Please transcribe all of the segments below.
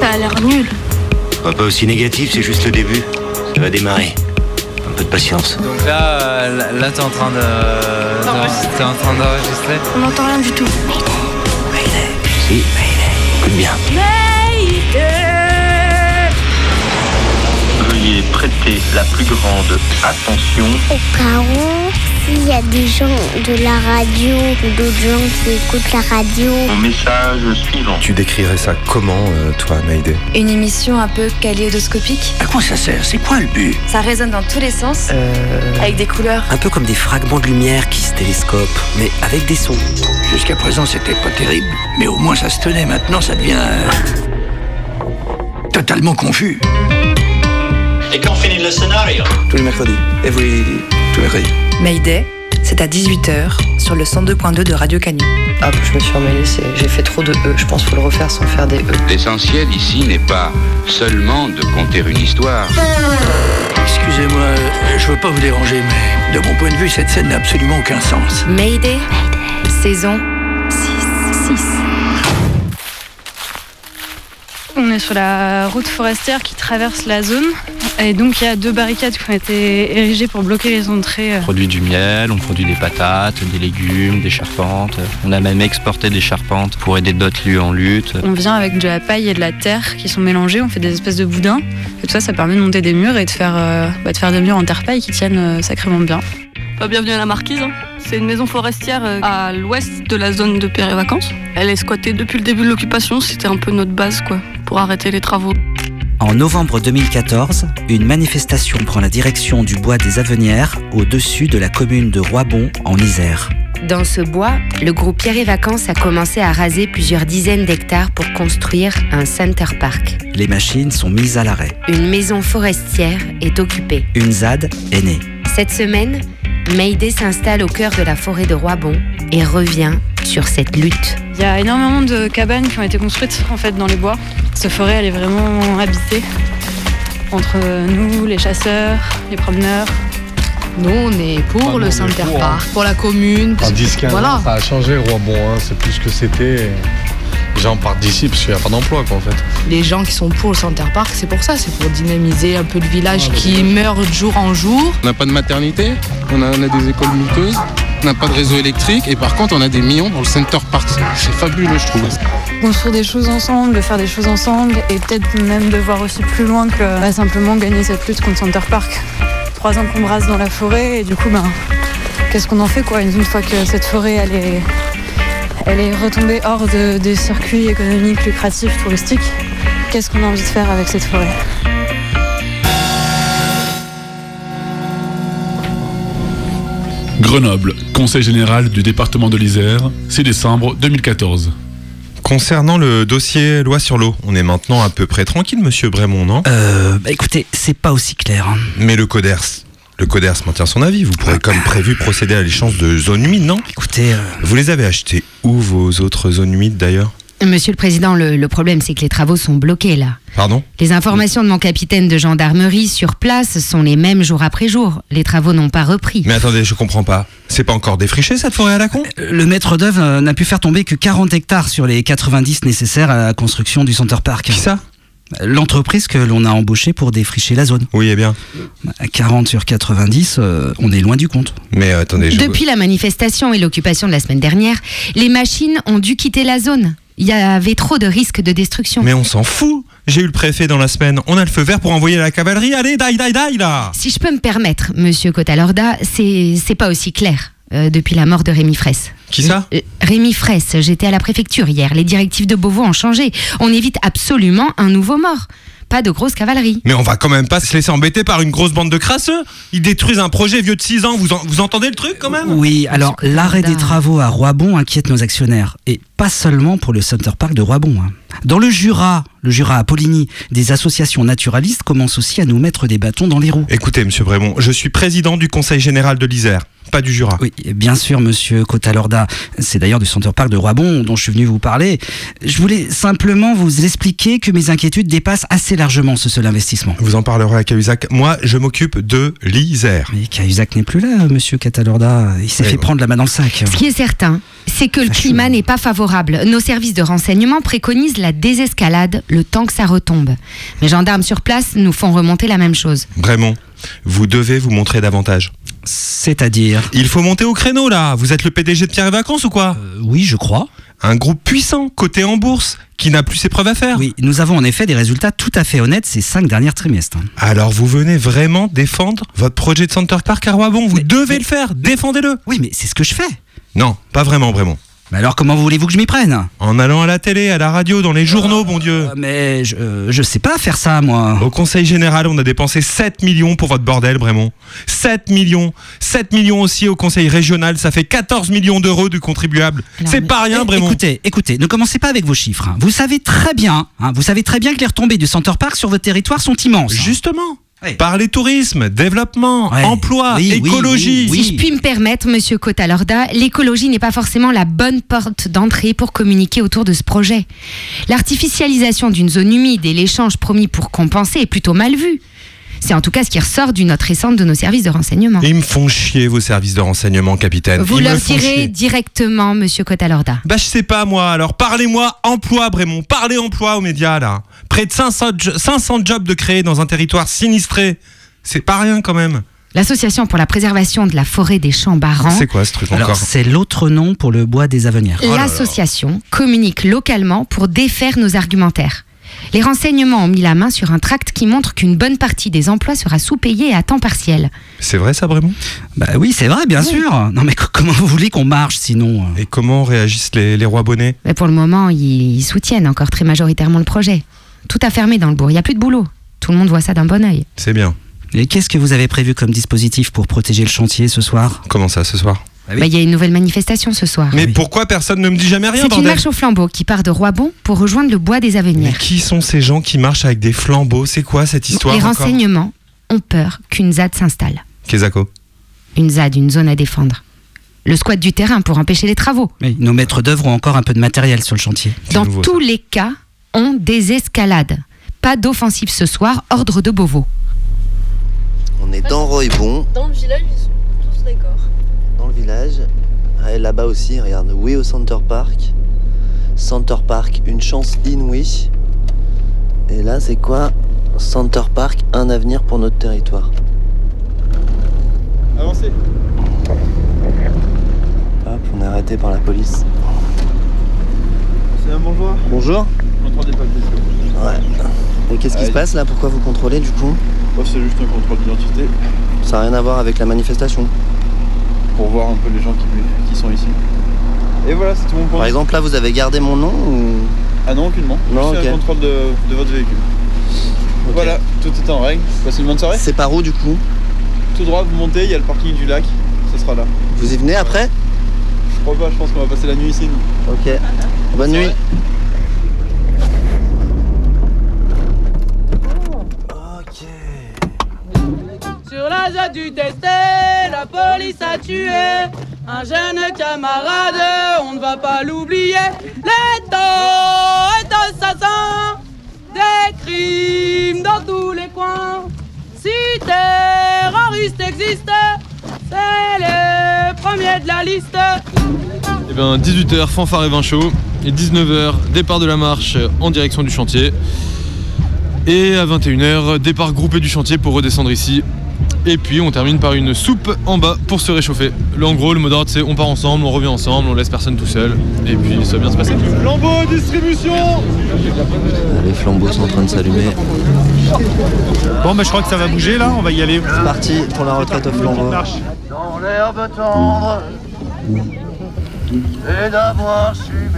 Ça a l'air nul. Pas, pas aussi négatif, c'est juste le début. Ça va démarrer. Un peu de patience. Donc là, euh, là, t'es en train de. T'es en train d'enregistrer On n'entend rien du tout. Si, écoute bien. Veuillez prêter la plus grande attention. Au cas où, s'il y a des gens de la radio ou d'autres gens qui écoutent la radio, Mon message suivant. Tu décrirais ça comment, euh, toi, Mayday Une émission un peu kaléidoscopique. À quoi ça sert? C'est quoi le but? Ça résonne dans tous les sens, avec des couleurs. Un peu comme des fragments de lumière qui se télescopent, mais avec des sons. Jusqu'à présent, c'était pas terrible. Mais au moins, ça se tenait. Maintenant, ça devient. euh, totalement confus. Et quand finit le scénario? Tous les mercredis. Every... Tous les mercredis. Mayday, c'est à 18h sur le 102.2 de Radio Canu. Hop, je me suis emmêlée, j'ai fait trop de E. Je pense qu'il faut le refaire sans faire des E. L'essentiel ici n'est pas seulement de conter une histoire. Excusez-moi, euh, je veux pas vous déranger, mais de mon point de vue, cette scène n'a absolument aucun sens. Mayday, saison 6. 6. On est sur la route forestière qui traverse la zone. Et donc il y a deux barricades qui ont été érigées pour bloquer les entrées. On produit du miel, on produit des patates, des légumes, des charpentes. On a même exporté des charpentes pour aider d'autres lieux en lutte. On vient avec de la paille et de la terre qui sont mélangés, on fait des espèces de boudins. Et tout ça, ça permet de monter des murs et de faire, euh, bah, de faire des murs en terre-paille qui tiennent euh, sacrément bien. bienvenue à la Marquise. hein. C'est une maison forestière euh, à l'ouest de la zone de Pierre et Vacances. Elle est squattée depuis le début de l'occupation. C'était un peu notre base quoi, pour arrêter les travaux. En novembre 2014, une manifestation prend la direction du bois des Avenières au-dessus de la commune de Roibon en Isère. Dans ce bois, le groupe Pierre et Vacances a commencé à raser plusieurs dizaines d'hectares pour construire un center park. Les machines sont mises à l'arrêt. Une maison forestière est occupée. Une ZAD est née. Cette semaine, Mayday s'installe au cœur de la forêt de Roibon et revient sur cette lutte. Il y a énormément de cabanes qui ont été construites en fait dans les bois. Cette forêt, elle est vraiment habitée entre nous, les chasseurs, les promeneurs. Nous, on est pour le Center Park, pour la commune. En 10-15 Voilà. ans, ça a changé, Roibon, hein, c'est plus ce que c'était. Les gens partent d'ici parce qu'il n'y a pas d'emploi, quoi, en fait. Les gens qui sont pour le Center Park, c'est pour ça, c'est pour dynamiser un peu le village qui meurt de jour en jour. On n'a pas de maternité, on a, on a des écoles miteuses, on n'a pas de réseau électrique et par contre on a des millions dans le Center Park. C'est- fabuleux je trouve. Construire des choses ensemble, de faire des choses ensemble et peut-être même de voir aussi plus loin que bah, simplement gagner cette lutte contre Center Park. Trois ans qu'on brasse dans la forêt et du coup, ben, qu'est-ce qu'on en fait quoi une fois que cette forêt elle est, elle est retombée hors de- des circuits économiques, lucratifs, touristiques? Qu'est-ce qu'on a envie de faire avec cette forêt? Grenoble, Conseil général du département de l'Isère, 6 décembre 2014. Concernant le dossier loi sur l'eau, on est maintenant à peu près tranquille, monsieur Brémond, non? Euh, bah écoutez, c'est pas aussi clair. hein. Mais le CODERS, le CODERS maintient son avis. Vous pourrez, comme prévu, procéder à l'échange de zones humides, non? Écoutez, euh, Vous les avez achetées où, vos autres zones humides, d'ailleurs? Monsieur le Président, le, le problème c'est que les travaux sont bloqués là. Pardon? Les informations de mon capitaine de gendarmerie sur place sont les mêmes jour après jour. Les travaux n'ont pas repris. Mais attendez, je comprends pas. C'est pas encore défriché, cette forêt à la con? Le maître d'œuvre euh, n'a pu faire tomber que 40 hectares sur les 90 nécessaires à la construction du Center Park. Qui ça? L'entreprise que l'on a embauchée pour défricher la zone. Oui, eh bien. À 40 sur 90, euh, on est loin du compte. Mais attendez, je... Depuis la manifestation et l'occupation de la semaine dernière, les machines ont dû quitter la zone. Il y avait trop de risques de destruction. Mais on s'en fout J'ai eu le préfet dans la semaine. On a le feu vert pour envoyer la cavalerie. Allez, die, die, die, là Si je peux me permettre, monsieur Cotalorda, c'est c'est pas aussi clair euh, depuis la mort de Rémi Fraisse. Qui ça Euh, Rémi Fraisse, j'étais à la préfecture hier. Les directives de Beauvau ont changé. On évite absolument un nouveau mort. Pas de grosse cavalerie. Mais on va quand même pas se laisser embêter par une grosse bande de crasseux. Ils détruisent un projet vieux de 6 ans. Vous, en- vous entendez le truc quand même? Oui, alors Monsieur l'arrêt des travaux à Roibon inquiète nos actionnaires. Et pas seulement pour le Center Park de Roibon. hein. Dans le Jura, le Jura à Poligny. Des associations naturalistes commencent aussi à nous mettre des bâtons dans les roues. Écoutez, monsieur Brémond, je suis président du conseil général de l'Isère, pas du Jura. Oui, bien sûr, monsieur Cotalorda. C'est d'ailleurs du Center Park de Roibon dont je suis venu vous parler. Je voulais simplement vous expliquer que mes inquiétudes dépassent assez largement ce seul investissement. Vous en parlerez à Cahuzac. Moi, je m'occupe de l'Isère. Mais Cahuzac n'est plus là, monsieur Catalorda. Il s'est fait prendre la main dans le sac. Ce qui est certain, c'est que le climat n'est pas favorable. Nos services de renseignement préconisent la désescalade le temps que ça retombe. Mes gendarmes sur place nous font remonter la même chose. Brémond, vous devez vous montrer davantage. C'est-à-dire Il faut monter au créneau là. Vous êtes le PDG de Pierre et Vacances ou quoi? Oui, je crois. Un groupe puissant, coté en bourse, qui n'a plus ses preuves à faire. Oui, nous avons en effet des résultats tout à fait honnêtes ces cinq derniers trimestres. Alors vous venez vraiment défendre votre projet de Center Park à Roibon Vous devez le faire, défendez-le. Oui, mais c'est ce que je fais. Non, pas vraiment, Brémond. Mais alors comment voulez-vous que je m'y prenne? En allant à la télé, à la radio, dans les journaux, bon Dieu. Euh, Mais je, euh, je sais pas faire ça, moi. Au conseil général, on a dépensé 7 millions pour votre bordel, Brémond. 7 millions. 7 millions aussi au conseil régional, ça fait 14 millions d'euros du contribuable. Alors, C'est mais- pas rien, Eh, Brémond. Écoutez, écoutez, ne commencez pas avec vos chiffres. hein. Vous savez très bien, hein, vous savez très bien que les retombées du Center Park sur votre territoire sont immenses. hein. Justement. Ouais. Parlez tourisme, développement, Ouais. emploi, Oui, oui, écologie. oui, oui. Si je puis me permettre, monsieur Cotalorda, l'écologie n'est pas forcément la bonne porte d'entrée pour communiquer autour de ce projet. L'artificialisation d'une zone humide et l'échange promis pour compenser est plutôt mal vu. C'est en tout cas ce qui ressort d'une note récente de nos services de renseignement. Ils me font chier vos services de renseignement, capitaine. Vous Ils leur direz directement, monsieur Cotalorda. Bah je sais pas moi, alors parlez-moi emploi Brémond, parlez emploi aux médias là. Près de 500, jo- 500 jobs de créer dans un territoire sinistré. C'est pas rien quand même. L'association pour la préservation de la forêt des champs barrants, C'est quoi ce truc Alors, encore c'est l'autre nom pour le bois des Avenières. Oh l'association communique localement pour défaire nos argumentaires. Les renseignements ont mis la main sur un tract qui montre qu'une bonne partie des emplois sera sous-payée à temps partiel. C'est vrai ça Brémond Bah oui, c'est vrai, bien sûr. Non mais co- comment vous voulez qu'on marche sinon euh? Et comment réagissent les, les rois bonnets? Mais pour le moment, ils, ils soutiennent encore très majoritairement le projet. Tout a fermé dans le bourg, il n'y a plus de boulot. Tout le monde voit ça d'un bon oeil. C'est bien. Et qu'est-ce que vous avez prévu comme dispositif pour protéger le chantier ce soir? Comment ça ce soir? Ah oui. Bah, Il y a une nouvelle manifestation ce soir. Mais oui. pourquoi personne ne me dit jamais rien C'est une marche au flambeau qui part de Roibon pour rejoindre le bois des Mais Avenières. qui sont ces gens qui marchent avec des flambeaux? C'est quoi cette histoire Les renseignements ont peur qu'une ZAD s'installe. Kezako. Une ZAD, une zone à défendre. Le squat du terrain pour empêcher les travaux. Oui, Nos maîtres d'œuvre ont encore un peu de matériel sur le chantier. Dans nouveau, tous les cas, on désescalade. Pas d'offensive ce soir, ordre de Beauvau. On est dans Roybon, Dans le village, ils sont tous d'accord. Ah, et là-bas aussi, regarde, oui au Center Park. Center Park, une chance inouïe. Et là, c'est quoi? Center Park, un avenir pour notre territoire. Avancez. Hop, on est arrêté par la police. C'est un bourgeois. Bonjour. Contrôle des papiers. Ouais. Et qu'est-ce qui se passe là? Pourquoi vous contrôlez du coup? Oh, c'est juste un contrôle d'identité Ça n'a rien à voir avec la manifestation. Pour voir un peu les gens qui, qui sont ici. Et voilà, c'est tout mon point. Par exemple, là, vous avez gardé mon nom ou... Ah non, aucunement. Non, Juste ok. un contrôle de, de votre véhicule. Ok. Voilà, tout est en règle. Passez une bonne soirée. C'est par où du coup? Tout droit, vous montez, il y a le parking du lac. Ce sera là. Vous y venez après? Je crois pas, je pense qu'on va passer la nuit ici. nous. Ok. Bonne nuit. Sur la zone du testé, la police a tué un jeune camarade, on ne va pas l'oublier. L'État est assassin, des crimes dans tous les coins. Si terroristes existent, c'est les premiers de la liste. Eh bien, 18h, fanfare et vin chaud. Et 19h, départ de la marche en direction du chantier. Et à 21h, départ groupé du chantier pour redescendre ici. Et puis on termine par une soupe en bas pour se réchauffer. Le, en gros, le mot d'ordre c'est on part ensemble, on revient ensemble, on laisse personne tout seul. Et puis ça va bien se passer. Flambeau distribution Les flambeaux sont en train de s'allumer. Bon, bah, je crois que ça va bouger là, on va y aller. C'est parti pour la retraite au flambeau. Dans l'herbe tendre, et d'avoir su.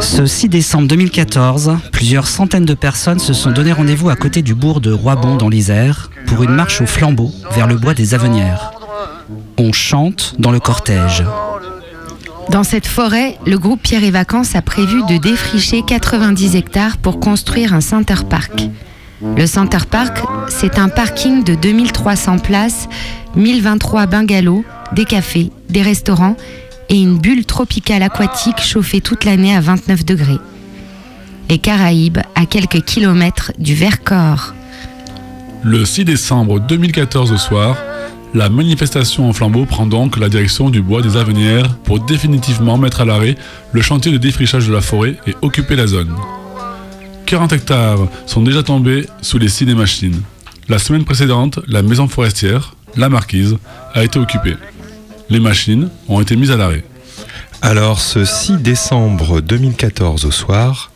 Ce 6 décembre 2014, plusieurs centaines de personnes se sont donné rendez-vous à côté du bourg de Roibon dans l'Isère pour une marche au flambeau vers le bois des Avenières. On chante dans le cortège. Dans cette forêt, le groupe Pierre et Vacances a prévu de défricher 90 hectares pour construire un Center Park. Le Center Park, c'est un parking de 2300 places, 1023 bungalows, des cafés, des restaurants et une bulle tropicale aquatique chauffée toute l'année à 29 degrés. Les Caraïbes, à quelques kilomètres du Vercors. Le 6 décembre 2014 au soir, la manifestation en flambeau prend donc la direction du bois des Avenières pour définitivement mettre à l'arrêt le chantier de défrichage de la forêt et occuper la zone. 40 hectares sont déjà tombés sous les scies des machines. La semaine précédente, la maison forestière, la marquise, a été occupée. Les machines ont été mises à l'arrêt. Alors, ce 6 décembre 2014 au soir,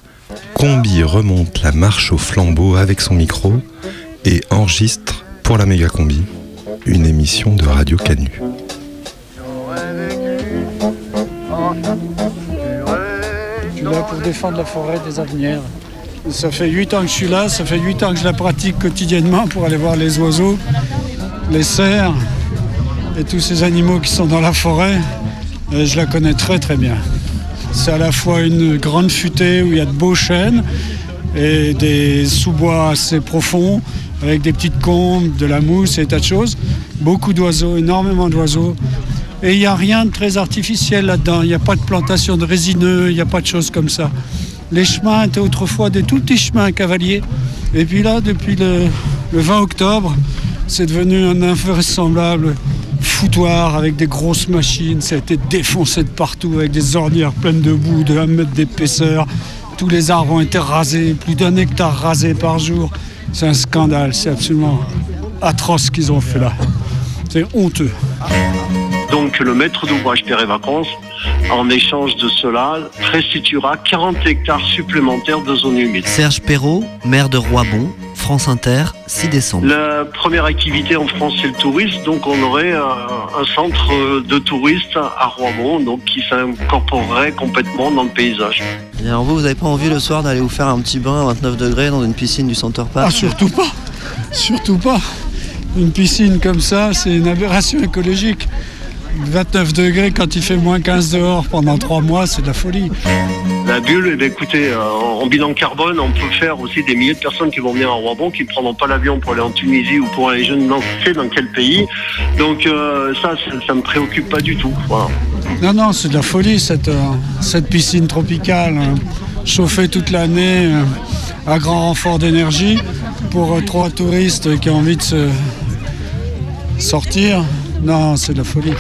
Combi remonte la marche au flambeau avec son micro et enregistre pour la méga combi une émission de Radio Canu. Je suis là pour défendre la forêt des Avenières. Ça fait 8 ans que je suis là, ça fait 8 ans que je la pratique quotidiennement pour aller voir les oiseaux, les cerfs et tous ces animaux qui sont dans la forêt. Et je la connais très très bien. C'est à la fois une grande futée où il y a de beaux chênes et des sous-bois assez profonds avec des petites combes, de la mousse et tas de choses. Beaucoup d'oiseaux, énormément d'oiseaux. Et il n'y a rien de très artificiel là-dedans. Il n'y a pas de plantation de résineux, il n'y a pas de choses comme ça. Les chemins étaient autrefois des tout petits chemins cavaliers. Et puis là, depuis le, le 20 octobre, c'est devenu un invraisemblable foutoir avec des grosses machines. Ça a été défoncé de partout avec des ornières pleines de boue de 1 mètre d'épaisseur. Tous les arbres ont été rasés, plus d'un hectare rasé par jour. C'est un scandale, c'est absolument atroce ce qu'ils ont fait là. C'est honteux. Donc le maître d'ouvrage Pierre et Vacances, en échange de cela, restituera 40 hectares supplémentaires de zone humide. Serge Perrault, maire de Roibon, France Inter, 6 décembre. La première activité en France, c'est le tourisme. Donc, on aurait un centre de touristes à Roibon, donc qui s'incorporerait complètement dans le paysage. Et alors vous, vous n'avez pas envie le soir d'aller vous faire un petit bain à 29 degrés dans une piscine du Center Park Ah, surtout pas Surtout pas Une piscine comme ça, c'est une aberration écologique. 29 degrés quand il fait moins 15 dehors pendant 3 mois, c'est de la folie. La bulle, eh bien, écoutez, euh, en bilan carbone, on peut faire aussi des milliers de personnes qui vont venir à Roibon, qui ne prendront pas l'avion pour aller en Tunisie ou pour aller je ne sais dans quel pays. Donc euh, ça, ça ne me préoccupe pas du tout. Voilà. Non, non, c'est de la folie cette, euh, cette piscine tropicale, euh, chauffée toute l'année à grand renfort d'énergie pour trois touristes qui ont envie de se sortir. Non, c'est de la folie.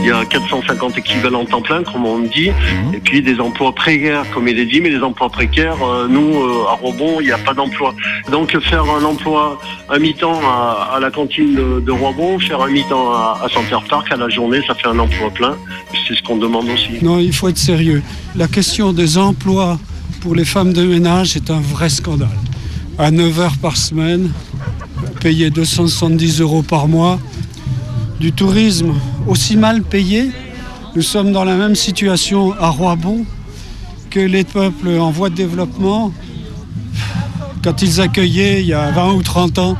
Il y a 450 équivalents temps plein, comme on dit, et puis des emplois précaires, comme il est dit, mais les emplois précaires, euh, nous, euh, à Roibon, il n'y a pas d'emploi. Donc faire un emploi à mi-temps à, à la cantine de, de Roibon, faire un mi-temps à, à Center Park à la journée, ça fait un emploi plein. C'est ce qu'on demande aussi. Non, il faut être sérieux. La question des emplois pour les femmes de ménage est un vrai scandale. À 9 heures par semaine, payer 270 euros par mois, du tourisme aussi mal payé. Nous sommes dans la même situation à Roibon que les peuples en voie de développement. Quand ils accueillaient, il y a 20 ou 30 ans,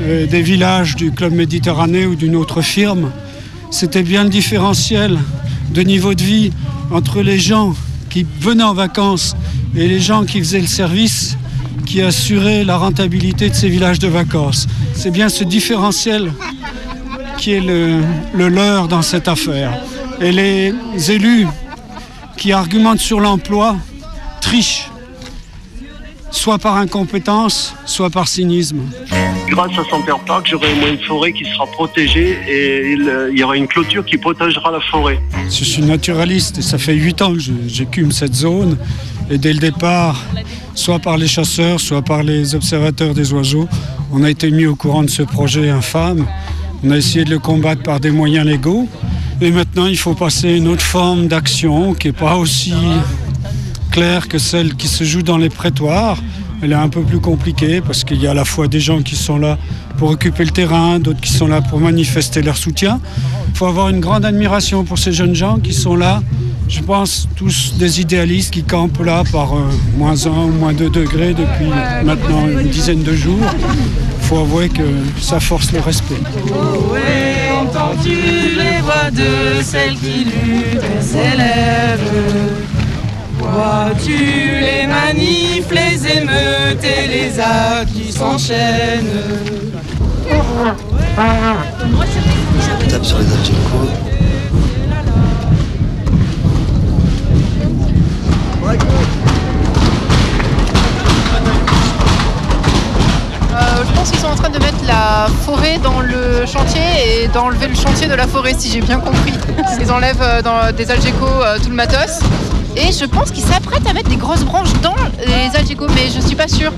euh, des villages du Club Méditerranée ou d'une autre firme, c'était bien le différentiel de niveau de vie entre les gens qui venaient en vacances et les gens qui faisaient le service qui assurait la rentabilité de ces villages de vacances. C'est bien ce différentiel qui est le, le leur dans cette affaire. Et les élus qui argumentent sur l'emploi trichent, soit par incompétence, soit par cynisme. Grâce à Center Park, j'aurai au moins une forêt qui sera protégée et il, il y aura une clôture qui protégera la forêt. Je suis naturaliste et ça fait huit ans que j'écume cette zone. Et dès le départ, soit par les chasseurs, soit par les observateurs des oiseaux, on a été mis au courant de ce projet infâme. On a essayé de le combattre par des moyens légaux. Et maintenant, il faut passer à une autre forme d'action qui n'est pas aussi claire que celle qui se joue dans les prétoires. Elle est un peu plus compliquée parce qu'il y a à la fois des gens qui sont là pour occuper le terrain, d'autres qui sont là pour manifester leur soutien. Il faut avoir une grande admiration pour ces jeunes gens qui sont là, je pense, tous des idéalistes qui campent là par euh, moins 1 ou moins 2 degrés depuis maintenant une dizaine de jours. Il faut avouer que ça force le respect. Entends-tu les voix de celles qui luttent et célèbrent tu les manifs, les émeutes et les actes qui s'enchaînent? Tape sur les Euh, je pense qu'ils sont en train de mettre la forêt dans le chantier et d'enlever le chantier de la forêt, si j'ai bien compris. Ils enlèvent euh, dans des Algeco euh, tout le matos. Et je pense qu'ils s'apprêtent à mettre des grosses branches dans les Algeco, mais je suis pas sûre.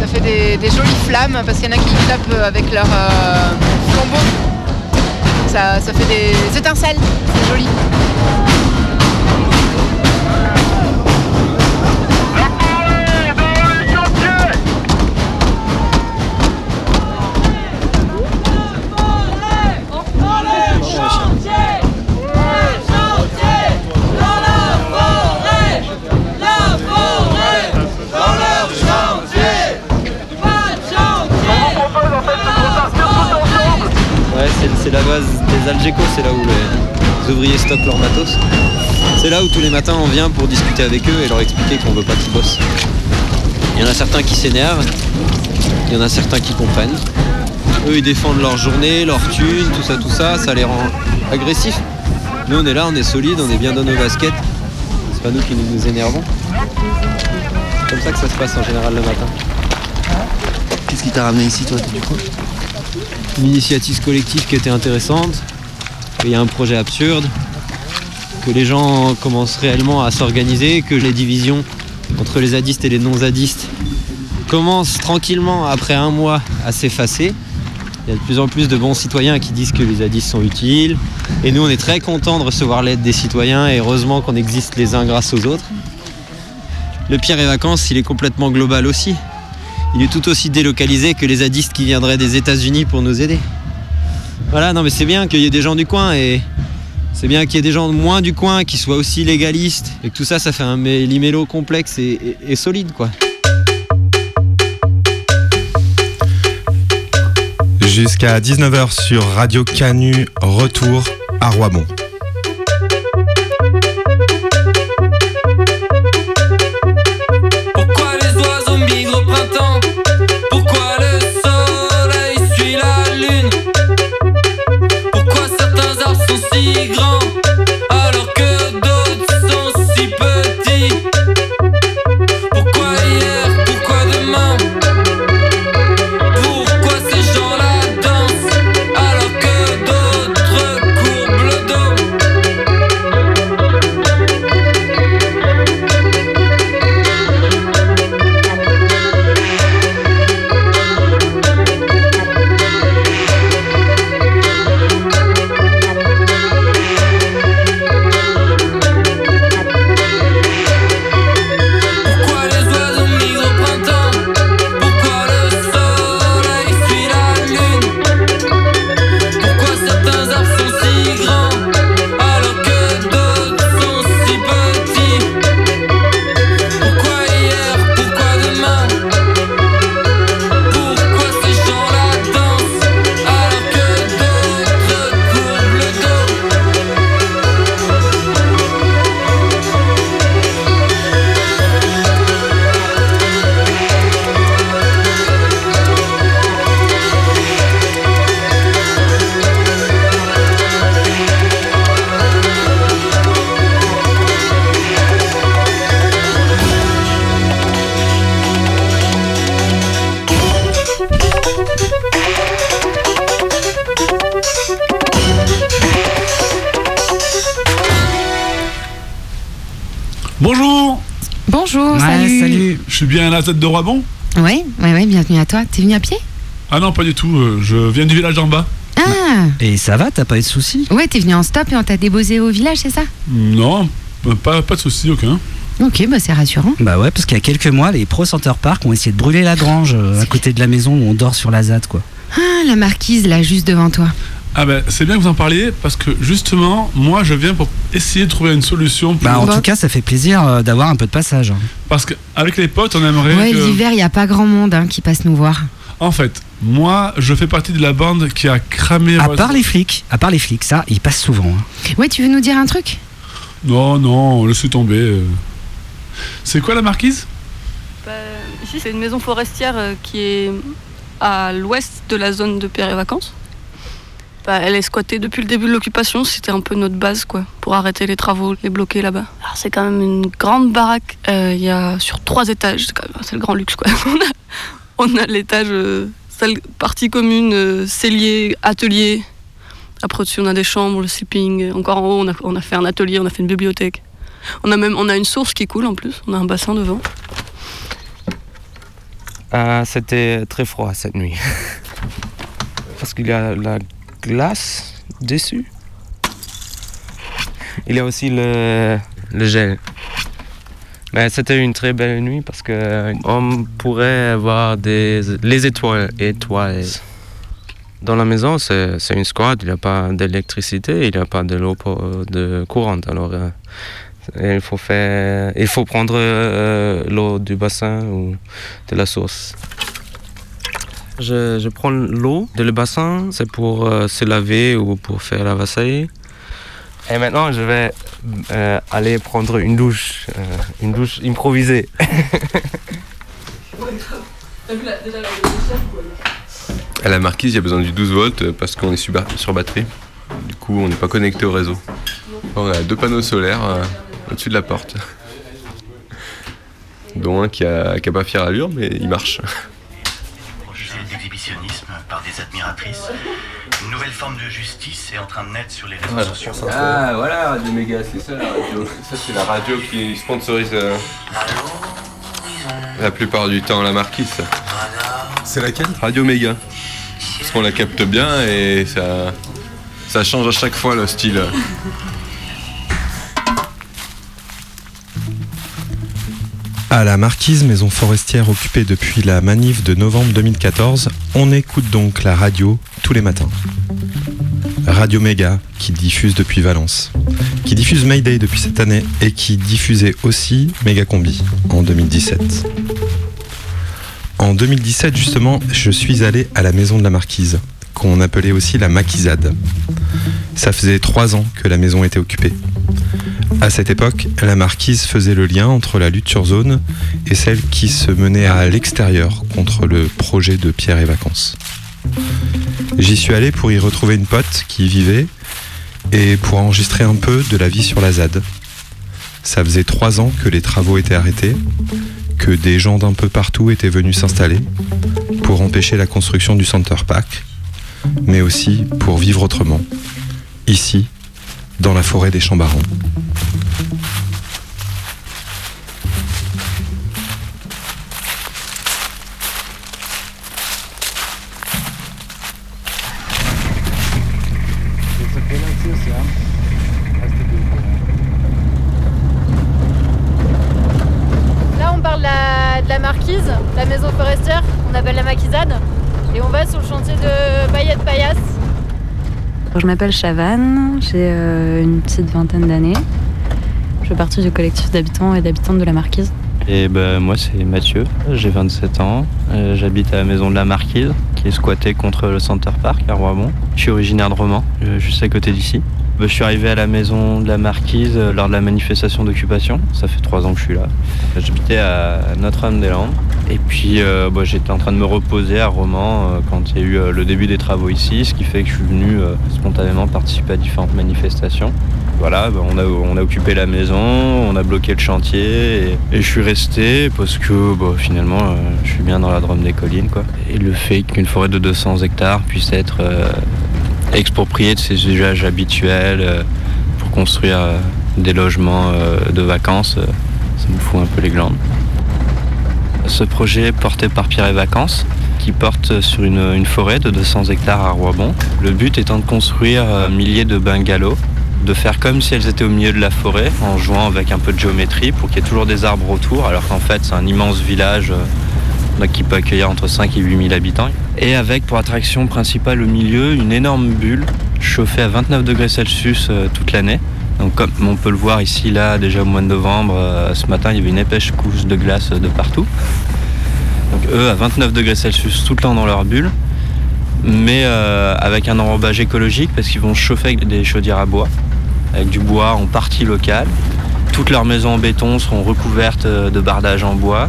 Ça fait des, des jolies flammes parce qu'il y en a qui tapent avec leur flambeau. Ça, ça fait des étincelles, c'est joli. Stockent leur matos. C'est là où tous les matins on vient pour discuter avec eux et leur expliquer qu'on veut pas qu'ils bossent. Il y en a certains qui s'énervent, il y en a certains qui comprennent. Eux ils défendent leur journée, leur thune, tout ça, tout ça, ça les rend agressifs. Nous on est là, on est solide, on est bien dans nos baskets. C'est pas nous qui nous, nous énervons. C'est comme ça que ça se passe en général le matin. Qu'est-ce qui t'a ramené ici, toi, du coup? Une initiative collective qui était intéressante, qu'il y a un projet absurde, que les gens commencent réellement à s'organiser, que les divisions entre les zadistes et les non-zadistes commencent tranquillement, après un mois, à s'effacer. Il y a de plus en plus de bons citoyens qui disent que les zadistes sont utiles. Et nous, on est très contents de recevoir l'aide des citoyens et heureusement qu'on existe les uns grâce aux autres. Le Pierre et Vacances, il est complètement global aussi. Il est tout aussi délocalisé que les zadistes qui viendraient des États-Unis pour nous aider. Voilà, non mais c'est bien qu'il y ait des gens du coin et c'est bien qu'il y ait des gens moins du coin qui soient aussi légalistes et que tout ça, ça fait un limélo complexe et, solide quoi. Jusqu'à 19h sur Radio Canu, retour à Roibon. La tête de Roibon Ouais, ouais, ouais, bienvenue à toi. T'es venu à pied? Ah non, pas du tout, euh, je viens du village d'en bas. Ah Et ça va, t'as pas eu de soucis? Ouais, t'es venu en stop et on t'a déposé au village, c'est ça? Non, pas, pas de soucis, aucun. Ok, bah c'est rassurant. Bah ouais, parce qu'il y a quelques mois, les Pro Center Park ont essayé de brûler la grange euh, à côté de la maison où on dort sur la ZAD, quoi. Ah, la marquise, là, juste devant toi. Ah ben, c'est bien que vous en parliez parce que justement, moi je viens pour essayer de trouver une solution. pour- Bah en tout cas, ça fait plaisir euh, d'avoir un peu de passage. hein. Parce qu'avec les potes, on aimerait Ouais, que... l'hiver, il n'y a pas grand monde hein, qui passe nous voir. En fait, moi, je fais partie de la bande qui a cramé... À votre- part les flics, à part les flics, ça, ils passent souvent. hein. Ouais, tu veux nous dire un truc? Non, non, laissez tomber. euh. C'est quoi la marquise? Bah, ici, c'est une maison forestière euh, qui est à l'ouest de la zone de Pierre et Vacances. Bah, elle est squattée depuis le début de l'occupation. C'était un peu notre base, quoi, pour arrêter les travaux, les bloquer là-bas. C'est quand même une grande baraque. Euh, Il y a sur trois étages. C'est le grand luxe, quoi. On a, l'étage euh, partie commune, euh, cellier, atelier. Après, au-dessus, on a des chambres, le sleeping. Encore en haut, on a, on a fait un atelier, on a fait une bibliothèque. On a même on a une source qui coule en plus. On a un bassin devant. Ah, C'était très froid cette nuit. Parce qu'il y a la glace dessus. Il y a aussi le, gel. Mais c'était une très belle nuit parce que on pourrait voir des, les étoiles. Dans la maison, c'est une squad, il n'y a pas d'électricité, il n'y a pas de l'eau courante. Alors, euh, il, faut faire, il faut prendre euh, l'eau du bassin ou de la source. Je, prends l'eau de le bassin, c'est pour euh, se laver ou pour faire la vaisselle. Et maintenant, je vais euh, aller prendre une douche, euh, une douche improvisée. À la marquise, il y a besoin du 12 volts parce qu'on est sur, batterie. Du coup, on n'est pas connecté au réseau. On a deux panneaux solaires au-dessus de la porte. Dont un qui a, qui a pas fière allure, mais il marche. des admiratrices. Une nouvelle forme de justice est en train de naître sur les réseaux sociaux. Ah voilà, Radio Méga, c'est ça la radio. Ça, c'est la radio qui sponsorise euh, la plupart du temps la marquise. C'est laquelle? Radio Méga. Parce qu'on la capte bien et ça, ça change à chaque fois le style. À la Marquise, maison forestière occupée depuis la manif de novembre 2014, on écoute donc la radio tous les matins. Radio Méga, qui diffuse depuis Valence, qui diffuse Mayday depuis cette année et qui diffusait aussi Méga Combi en 2017. En 2017, justement, je suis allé à la maison de la Marquise, qu'on appelait aussi la Maquisade. Ça faisait trois ans que la maison était occupée. À cette époque, la marquise faisait le lien entre la lutte sur zone et celle qui se menait à l'extérieur contre le projet de Pierre et Vacances. J'y suis allé pour y retrouver une pote qui y vivait et pour enregistrer un peu de la vie sur la ZAD. Ça faisait trois ans que les travaux étaient arrêtés, que des gens d'un peu partout étaient venus s'installer pour empêcher la construction du Center Park, mais aussi pour vivre autrement, ici, dans la forêt des Chambarans. Je m'appelle Chavanne, j'ai euh, une petite vingtaine d'années. Je fais partie du collectif d'habitants et d'habitantes de la Marquise. Et ben, moi c'est Mathieu, j'ai 27 ans, Euh, j'habite à la maison de la Marquise qui est squattée contre le Center Park à Roibon. Je suis originaire de Romans, euh, juste à côté d'ici. Je suis arrivé à la maison de la Marquise euh, lors de la manifestation d'occupation, ça fait trois ans que je suis là. J'habitais à Notre-Dame-des-Landes et puis euh, ben, j'étais en train de me reposer à Romans euh, quand il y a eu le début des travaux ici, ce qui fait que je suis venu spontanément participer à différentes manifestations. Voilà, ben, on, a, occupé la maison, on a bloqué le chantier et, je suis resté parce que bon, finalement je suis bien dans la Drôme des collines. Quoi. Et le fait qu'une forêt de 200 hectares puisse être expropriée de ses usages habituels euh, pour construire euh, des logements euh, de vacances, ça me fout un peu les glandes. Ce projet est porté par Pierre et Vacances qui porte sur une, forêt de 200 hectares à Roibon. Le but étant de construire milliers de bungalows de faire comme si elles étaient au milieu de la forêt en jouant avec un peu de géométrie pour qu'il y ait toujours des arbres autour alors qu'en fait c'est un immense village qui peut accueillir entre 5 et 8 000 habitants. Et avec pour attraction principale au milieu une énorme bulle chauffée à 29 degrés Celsius euh, toute l'année. Donc comme on peut le voir ici là déjà au mois de novembre euh, ce matin il y avait une épaisse couche de glace euh, de partout. Donc eux à 29 degrés Celsius tout le temps dans leur bulle mais avec un enrobage écologique parce qu'ils vont chauffer avec des chaudières à bois avec du bois en partie local. Toutes leurs maisons en béton seront recouvertes de bardages en bois,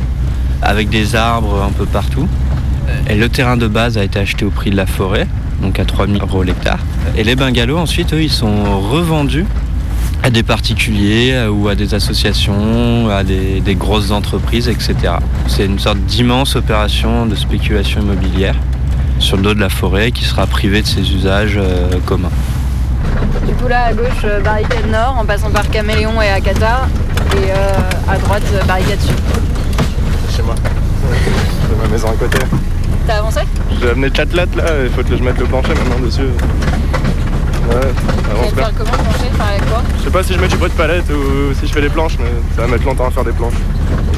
avec des arbres un peu partout. Et le terrain de base a été acheté au prix de la forêt, donc à 3000 euros l'hectare. Et les bungalows, ensuite, eux, ils sont revendus à des particuliers ou à des associations, à des, des grosses entreprises, etc. C'est une sorte d'immense opération de spéculation immobilière sur le dos de la forêt qui sera privée de ses usages euh, communs. Du coup là à gauche euh, barricade nord en passant par Caméléon et Akata et euh, à droite barricade sud. Chez moi. Ma maison à côté. T'as avancé? J'ai amené le chatelette là, il faut que je mette le plancher maintenant dessus. Ouais, avance bien. faire comment plancher? Enfin avec quoi? Je sais pas si je mets du bruit de palette ou si je fais des planches, mais ça va mettre longtemps à faire des planches.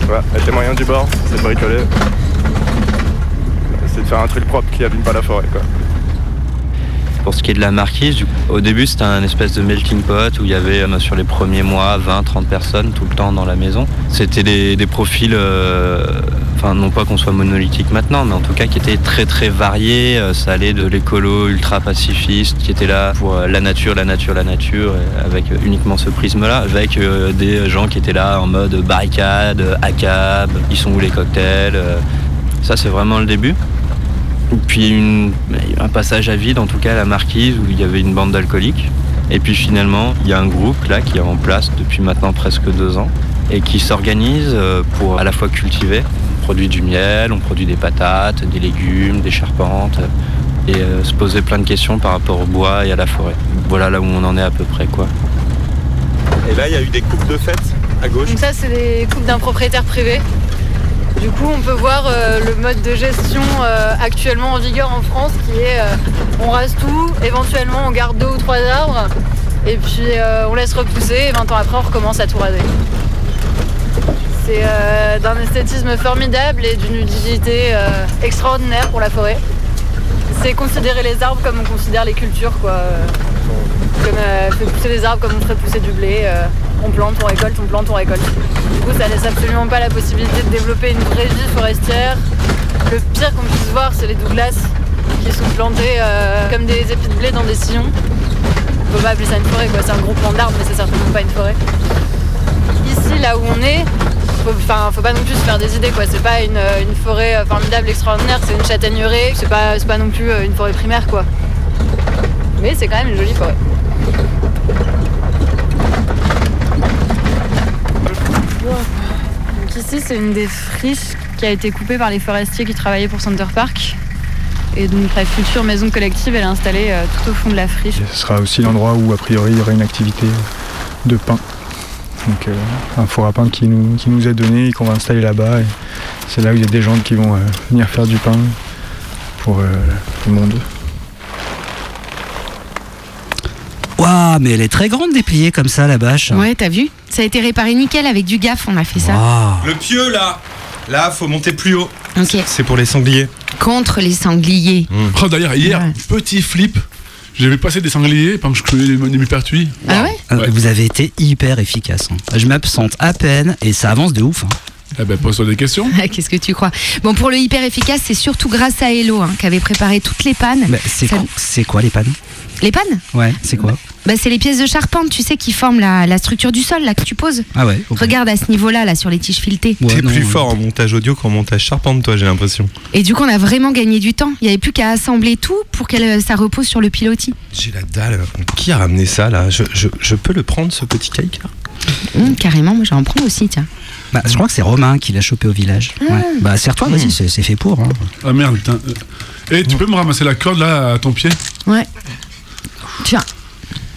Ouais, avec les moyens du bord, c'est de bricoler. C'est de faire un truc propre qui abîme pas la forêt quoi. Pour ce qui est de la marquise, au début c'était un espèce de melting pot où il y avait euh, sur les premiers mois 20-30 personnes tout le temps dans la maison. C'était des, profils, euh, enfin non pas qu'on soit monolithique maintenant, mais en tout cas qui étaient très très variés. Euh, Ça allait de l'écolo ultra pacifiste qui était là pour la nature, la nature, la nature, avec uniquement ce prisme-là, avec des gens qui étaient là en mode barricade, ACAB, ils sont où les cocktails. Ça c'est vraiment le début. Puis une- un passage à vide, en tout cas à la marquise, où il y avait une bande d'alcooliques. Et puis finalement, il y a un groupe là qui est en place depuis maintenant presque deux ans et qui s'organise euh, pour à la fois cultiver. On produit du miel, on produit des patates, des légumes, des charpentes et euh, se poser plein de questions par rapport au bois et à la forêt. Voilà là où on en est à peu près quoi. Et là, il y a eu des coupes de fête à gauche. Donc ça c'est des coupes d'un propriétaire privé. Du coup on peut voir euh, le mode de gestion euh, actuellement en vigueur en France qui est euh, on rase tout, éventuellement on garde deux ou trois arbres et puis on laisse repousser et 20 ans après on recommence à tout raser. C'est d'un esthétisme formidable et d'une utilité extraordinaire pour la forêt. C'est considérer les arbres comme on considère les cultures quoi. Comme fait pousser des arbres comme on ferait pousser du blé. On plante, on récolte, on plante, on récolte. Du coup, ça laisse absolument pas la possibilité de développer une vraie vie forestière. Le pire qu'on puisse voir, c'est les Douglas qui sont plantés euh, comme des épis de blé dans des sillons. On peut pas appeler ça une forêt, quoi. C'est un gros plan d'arbres, mais c'est certainement pas une forêt. Ici, là où on est, faut, enfin, faut pas non plus se faire des idées, quoi. C'est pas une, euh, forêt euh, formidable, extraordinaire. C'est une châtaigneraie. C'est pas, pas non plus une forêt primaire, quoi. Mais c'est quand même une jolie forêt. Donc ici, c'est une des friches qui a été coupée par les forestiers qui travaillaient pour Center Park. Et donc la future maison collective, elle est installée euh, tout au fond de la friche. Ce sera aussi l'endroit où, a priori, il y aura une activité de pain. Donc, euh, un four à pain qui nous, qui nous est donné et qu'on va installer là-bas. C'est là où il y a des gens qui vont euh, venir faire du pain pour euh, le monde. Waouh, mais elle est très grande dépliée comme ça, la bâche. Ouais, t'as vu Ça a été réparé nickel avec du gaffe, on a fait ça. Waouh. Le pieu là Là, faut monter plus haut. Ok. C'est pour les sangliers. Contre les sangliers. Oh, d'ailleurs, hier, petit flip, j'ai vu passer des sangliers pendant que je cueillais les, les millepertuis. Ah ouais Euh, Vous avez été hyper efficace. hein. Je m'absente à peine et ça avance de ouf. hein. Eh ben, pose-toi des questions. Qu'est-ce que tu crois Bon, pour le hyper efficace, c'est surtout grâce à Hello hein, qui avait préparé toutes les pannes. Mais c'est Ça- quoi, c'est quoi les pannes Les pannes Ouais, c'est quoi bah, C'est les pièces de charpente, tu sais, qui forment la, la structure du sol là que tu poses. Ah ouais. Regarde à ce niveau-là, là, sur les tiges filetées. Ouais, T'es non, plus ouais. fort en montage audio qu'en montage charpente, toi, j'ai l'impression. Et du coup, on a vraiment gagné du temps. Il n'y avait plus qu'à assembler tout pour que euh, ça repose sur le pilotis. J'ai la dalle. Qui a ramené ça là? Je, je- je peux le prendre ce petit cake là? Hum, carrément, moi j'en prends aussi, tiens. Bah, je crois que c'est Romain qui l'a chopé au village. Ouais. Bah, serre-toi, vas-y, c'est c'est fait pour. hein. Ah merde, putain. Et tu peux me ramasser la corde là à ton pied? Ouais. Tiens.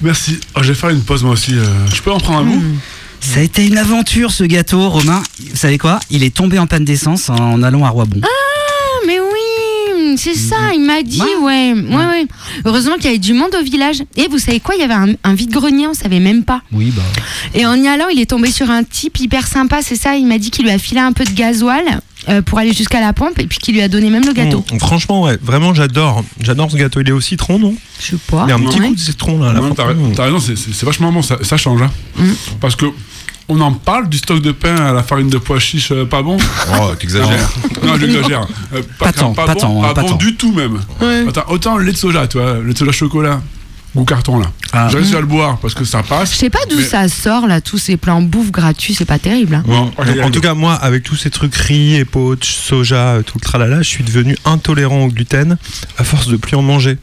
Merci. Oh, je vais faire une pause moi aussi. euh, Je peux en prendre un bout? Ça a été une aventure ce gâteau, Romain. Vous savez quoi? Il est tombé en panne d'essence en allant à Roibon. Ah, mais oui, c'est ça, il m'a dit, ouais. Ouais, ouais. Heureusement qu'il y avait du monde au village. Et vous savez quoi? Il y avait un, un vide-grenier, on savait même pas. Oui, bah. Et en y allant, il est tombé sur un type hyper sympa, c'est ça? Il m'a dit qu'il lui a filé un peu de gasoil euh, pour aller jusqu'à la pompe et puis qu'il lui a donné même le gâteau. Mmh, franchement, ouais, vraiment, j'adore. J'adore ce gâteau. Il est au citron, non Je sais pas. Il y a un petit Ouais. coup de citron là. fin. t'as raison, c'est- vachement bon, ça, ça change. hein. Mm. Parce que on en parle du stock de pain à la farine de pois chiche euh, pas bon. Oh, t'exagères. Non, non, j'exagère. Euh, Pas pas, tant, pas pas bon, tant, pas pas bon tant. du tout même. Attends, autant le lait de soja, tu vois, le lait de soja chocolat. Goût carton là. Ah. J'ai réussi à le boire parce que ça passe. Je sais pas d'où mais- ça sort là, tous ces plans bouffe gratuits, c'est pas terrible. hein. Bon, en tout cas, moi, avec tous ces trucs riz, épaule, soja, euh, tout le tralala, je suis devenu intolérant au gluten à force de plus en manger.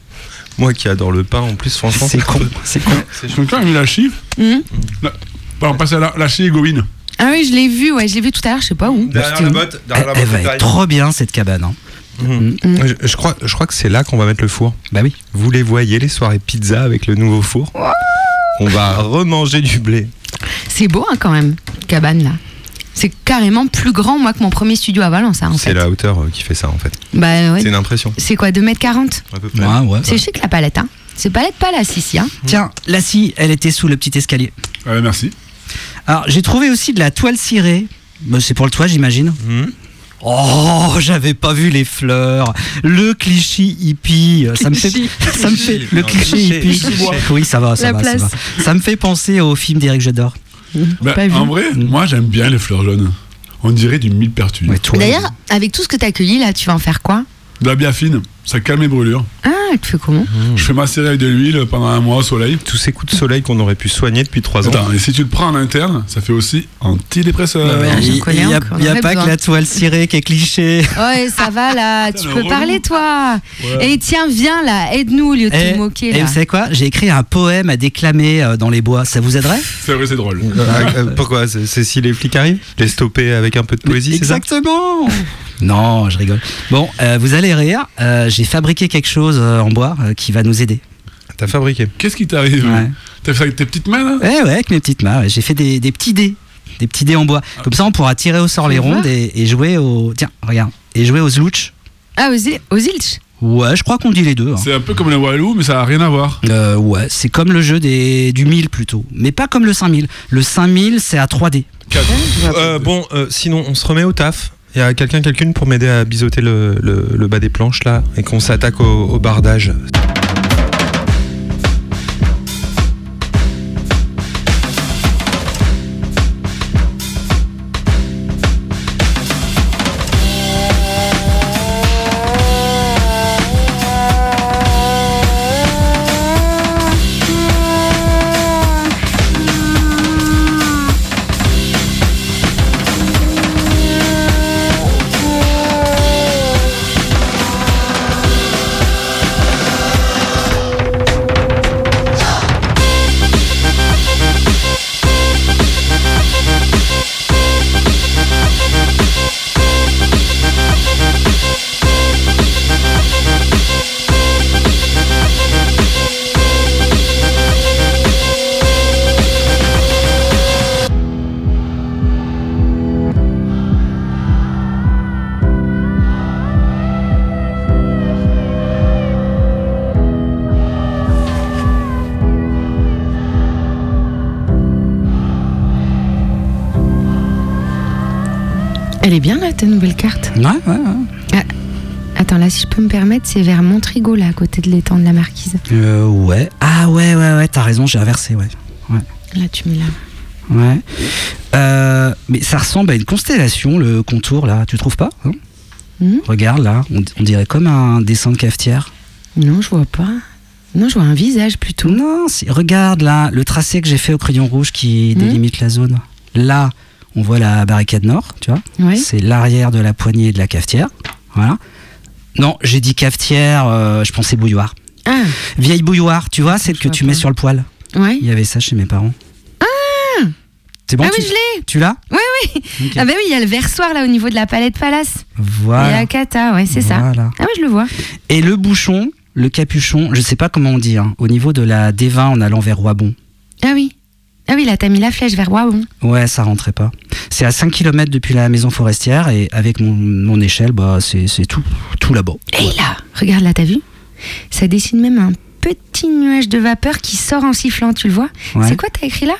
Moi qui adore le pain, en plus, franchement. C'est con, c'est con. Quelqu'un a mis la chie Mhm. La- Bah, on passe à la, la chie Gowin. Ah oui, je l'ai vu, ouais, je l'ai vu tout à l'heure, je sais pas où. Derrière la botte, Elle, derrière la elle botte va être trop bien cette cabane. hein. Mhm. Je, je crois, je crois que c'est là qu'on va mettre le four. Bah oui. Vous les voyez, les soirées pizza avec le nouveau four. On va remanger du blé. C'est beau hein, quand même, cabane là. C'est carrément plus grand moi que mon premier studio à Valence hein, C'est la hauteur euh, qui fait ça en fait. Bah ouais. C'est une impression. C'est quoi, 2m40 À peu près. Ouais, ouais. C'est chic la palette, hein. C'est palette palace ici, hein. Tiens, la scie, elle était sous le petit escalier. Ouais, merci. Alors, j'ai trouvé aussi de la toile cirée. Bah, c'est pour le toit, j'imagine. Mhm. Oh, j'avais pas vu les fleurs. Le cliché hippie. Ça me fait, Cliché. ça me fait, le cliché cliché, hippie. cliché. Oui, ça va, ça La va, ça va. Ça me fait penser au film d'Éric Jador. Bah, en vrai, moi j'aime bien les fleurs jaunes. On dirait du millepertuis. Ouais, toi. D'ailleurs, avec tout ce que t'as accueilli là, tu vas en faire quoi? De la biafine, ça calme les brûlures. Ah, tu fais comment Je fais macérer avec de l'huile pendant un mois au soleil. Tous ces coups de soleil qu'on aurait pu soigner depuis trois ans. Attends, et si tu le prends en interne, ça fait aussi antidépresseur. Ouais, Il j'en connais n'y a, il y a aurait pas besoin. que la toile cirée qui est cliché. Ouais, ça va là, tu le peux relou. parler toi. Ouais. Et tiens, viens là, aide-nous au lieu de Et, te moquer et là. vous savez quoi? J'ai écrit un poème à déclamer euh, dans les bois. Ça vous aiderait? C'est vrai, c'est drôle. Euh, euh, pourquoi? C'est c'est si les flics arrivent? Les stopper avec un peu de poésie, c'est ça? Exactement Non, je rigole. Bon, euh, vous allez rire. euh, J'ai fabriqué quelque chose euh, en bois euh, qui va nous aider. T'as fabriqué Qu'est-ce qui t'arrive Ouais. T'as fait ça avec tes petites mains là? Ouais, ouais, avec mes petites mains. ouais. J'ai fait des, des petits dés. Des petits dés en bois. Comme ça, on pourra tirer au sort les rondes et, et jouer au. Tiens, regarde. Et jouer aux zlouch. Ah, aux, îles- aux Ilch Ouais, je crois qu'on dit les deux. hein. C'est un peu comme le Walou, mais ça n'a rien à voir. Euh, ouais, c'est comme le jeu des, du 1000 plutôt. Mais pas comme le 5000. Le 5000, c'est à 3D. Euh, Bon, euh, sinon, on se remet au taf. Il y a quelqu'un, quelqu'une pour m'aider à biseauter le, bas des planches là et qu'on s'attaque au bardage? Elle est bien là, ta nouvelle carte Ouais, ouais, ouais. Attends, là, si je peux me permettre, c'est vers Montrigo, là, à côté de l'étang de la Marquise. Euh, ouais. Ah ouais, ouais, ouais, t'as raison, j'ai inversé, ouais. Ouais. Là, tu mets là. Ouais. Euh, mais ça ressemble à une constellation, le contour, là. Tu trouves pas hein? Mhm. Regarde, là. On, on dirait comme un dessin de cafetière. Non, je vois pas. Non, je vois un visage plutôt. Non, regarde, là, le tracé que j'ai fait au crayon rouge qui Mhm. délimite la zone. Là, on voit la barricade nord, tu vois. C'est l'arrière de la poignée de la cafetière. Voilà. Non, j'ai dit cafetière, euh, je pensais bouilloire. Ah, Vieille bouilloire, tu vois, celle que tu pas. mets sur le poêle. ouais. Il y avait ça chez mes parents. Ah C'est bon, Ah tu, oui, je l'ai tu l'as? Oui, oui. Ah bah oui, il y a le versoir, là, au niveau de la palette palace. Et Voilà. la cata, ouais, c'est ça. Voilà. Ah ouais, je le vois. Et le bouchon, le capuchon, je sais pas comment on dit, hein, au niveau de la D20 en allant vers Roibon. Ah oui. Ah oui, là, t'as mis la flèche vers Roibon. Ouais, ça rentrait pas. C'est à 5 km depuis la maison forestière et avec mon, mon échelle, bah, c'est c'est tout, tout là-bas. Et là, regarde là, t'as vu? Ça dessine même un petit nuage de vapeur qui sort en sifflant, tu le vois? Ouais. C'est quoi t'as écrit là?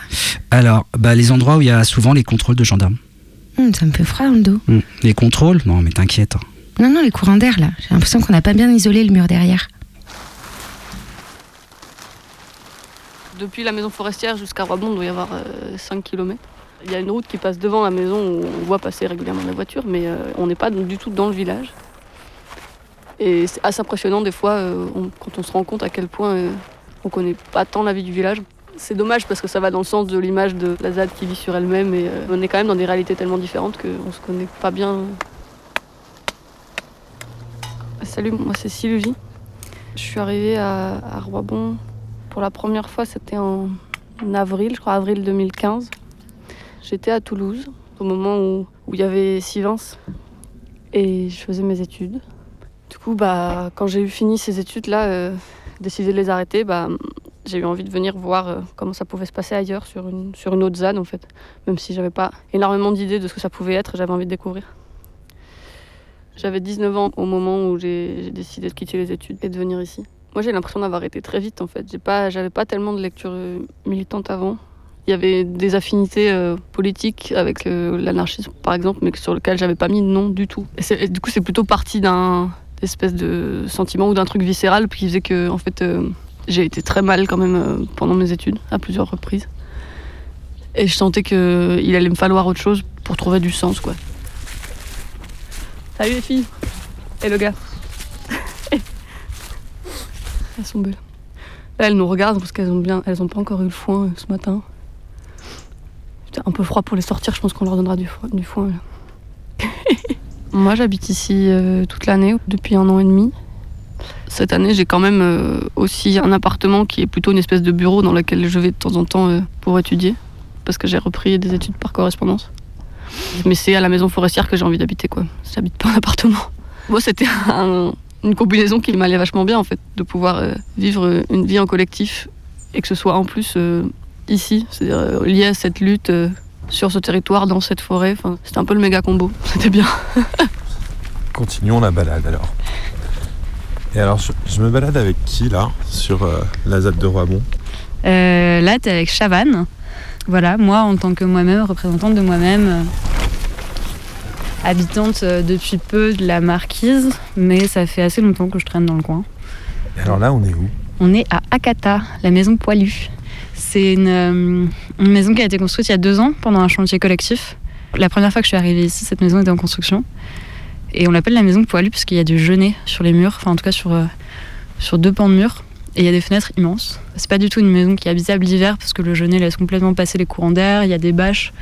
Alors, bah, les endroits où il y a souvent les contrôles de gendarmes. Hum, Ça me fait froid dans le dos. Hmm. Les contrôles? Non, mais t'inquiète. Non, non, les courants d'air là. J'ai l'impression qu'on n'a pas bien isolé le mur derrière. Depuis la maison forestière jusqu'à Roibon, il doit y avoir 5 km. Il y a une route qui passe devant la maison où on voit passer régulièrement la voiture, mais euh, on n'est pas du tout dans le village. Et c'est assez impressionnant des fois euh, quand on se rend compte à quel point euh, on connaît pas tant la vie du village. C'est dommage parce que ça va dans le sens de l'image de la ZAD qui vit sur elle-même et euh, on est quand même dans des réalités tellement différentes qu'on se connaît pas bien. Salut, moi c'est Sylvie. Je suis arrivée à, à pour la première fois, c'était en avril, je crois avril 2015. J'étais à Toulouse au moment où, il y avait Sivens et je faisais mes études. Du coup, bah, quand j'ai eu fini ces études-là, euh, décidé de les arrêter, bah, j'ai eu envie de venir voir euh, comment ça pouvait se passer ailleurs sur une, sur une autre ZAD en fait. Même si j'avais pas énormément d'idées de ce que ça pouvait être, j'avais envie de découvrir. J'avais 19 ans au moment où j'ai décidé de quitter les études et de venir ici. Moi j'ai l'impression d'avoir été très vite en fait. J'ai pas, j'avais pas tellement de lecture euh, militante avant. Il y avait des affinités euh, politiques avec euh, l'anarchisme par exemple, mais sur lequel j'avais pas mis de nom du tout. Du coup c'est plutôt parti d'un espèce de sentiment ou d'un truc viscéral qui faisait que en fait j'ai été très mal quand même pendant mes études à plusieurs reprises. Et je sentais que il allait me falloir autre chose pour trouver du sens quoi. Salut les filles Et le gars Elles sont belles. Elles nous regardent parce qu'elles ont bien, elles ont pas encore eu le foin euh, ce matin. C'était un peu froid pour les sortir, je pense qu'on leur donnera du foin. Moi j'habite ici euh, toute l'année, depuis un an et demi. Cette année j'ai quand même euh, aussi un appartement qui est plutôt une espèce de bureau dans lequel je vais de temps en temps pour étudier. Parce que j'ai repris des études par correspondance. Mais c'est à la maison forestière que j'ai envie d'habiter quoi. J'habite pas en appartement. Moi c'était un- une combinaison qui m'allait vachement bien en fait, de pouvoir euh, vivre une vie en collectif et que ce soit en plus euh, ici, c'est-à-dire euh, lié à cette lutte euh, sur ce territoire, dans cette forêt. Enfin, c'était un peu le méga combo, c'était bien. Continuons la balade alors. Et alors, je, je me balade avec qui là sur euh, la ZAD de Roibon? Euh, là, tu es avec Chavannes. Voilà, moi en tant que moi-même, représentante de moi-même, euh, habitante euh, depuis peu de la Marquise, mais ça fait assez longtemps que je traîne dans le coin. Et alors là, on est où? On est à Akata, la maison poilue. C'est une, euh, une maison qui a été construite il y a deux ans pendant un chantier collectif. La première fois que je suis arrivée ici, cette maison était en construction. Et on l'appelle la maison poilue parce qu'il y a du genêt sur les murs, enfin en tout cas sur, euh, sur deux pans de murs. Et il y a des fenêtres immenses. C'est pas du tout une maison qui est habitable l'hiver parce que le genêt laisse complètement passer les courants d'air. Il y a des bâches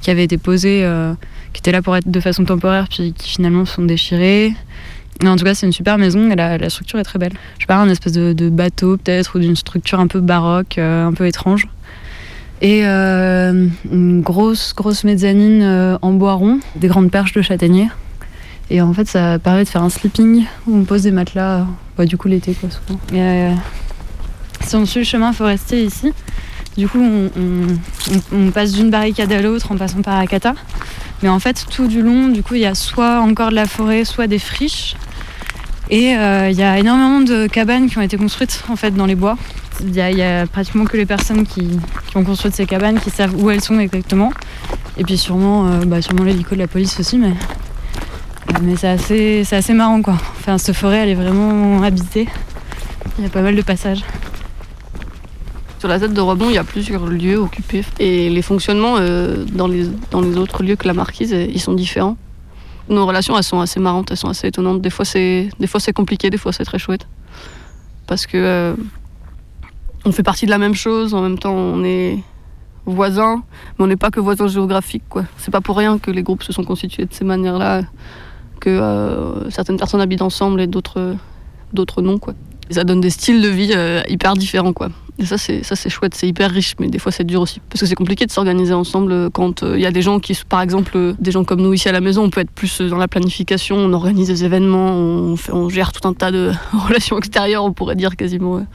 qui avaient été posées, euh, qui étaient là pour être de façon temporaire, puis qui finalement sont déchirées. Mais en tout cas, c'est une super maison et la, la structure est très belle. Je parle d'un espèce de, de bateau peut-être ou d'une structure un peu baroque, euh, un peu étrange. Et euh, une grosse, grosse mezzanine euh, en bois rond, des grandes perches de châtaignier. Et en fait, ça permet de faire un sleeping où on pose des matelas, bah, du coup l'été quoi, souvent. Et, si on suit le chemin forestier ici, du coup, on, passe d'une barricade à l'autre en passant par Akata. Mais en fait, tout du long, du coup, il y a soit encore de la forêt, soit des friches. Et euh, il y a énormément de cabanes qui ont été construites en fait dans les bois. Il y, a- pratiquement que les personnes qui, ont construit ces cabanes qui savent où elles sont exactement. Et puis sûrement, euh, bah, sûrement l'hélico de la police aussi, mais, c'est assez, assez marrant quoi. Enfin, cette forêt, elle est vraiment habitée. Il y a pas mal de passages. Sur la ZAD de Rebond, il y a plusieurs lieux occupés. Et les fonctionnements euh, dans, les, autres lieux que la marquise, euh, ils sont différents. Nos relations, elles sont assez marrantes, elles sont assez étonnantes. Des fois, c'est, des fois, c'est compliqué, des fois, c'est très chouette. Parce que euh, on fait partie de la même chose, en même temps, on est voisins, mais on n'est pas que voisins géographiques. Quoi. C'est pas pour rien que les groupes se sont constitués de ces manières-là, que certaines personnes habitent ensemble et d'autres, non. Quoi. Et ça donne des styles de vie hyper différents. Quoi. Et ça, c'est, ça, c'est chouette, c'est hyper riche, mais des fois, c'est dur aussi. Parce que c'est compliqué de s'organiser ensemble euh, quand il y a des gens qui, par exemple, euh, des gens comme nous ici à la maison, on peut être plus euh, dans la planification, on organise des événements, on, on gère tout un tas de relations extérieures, on pourrait dire quasiment.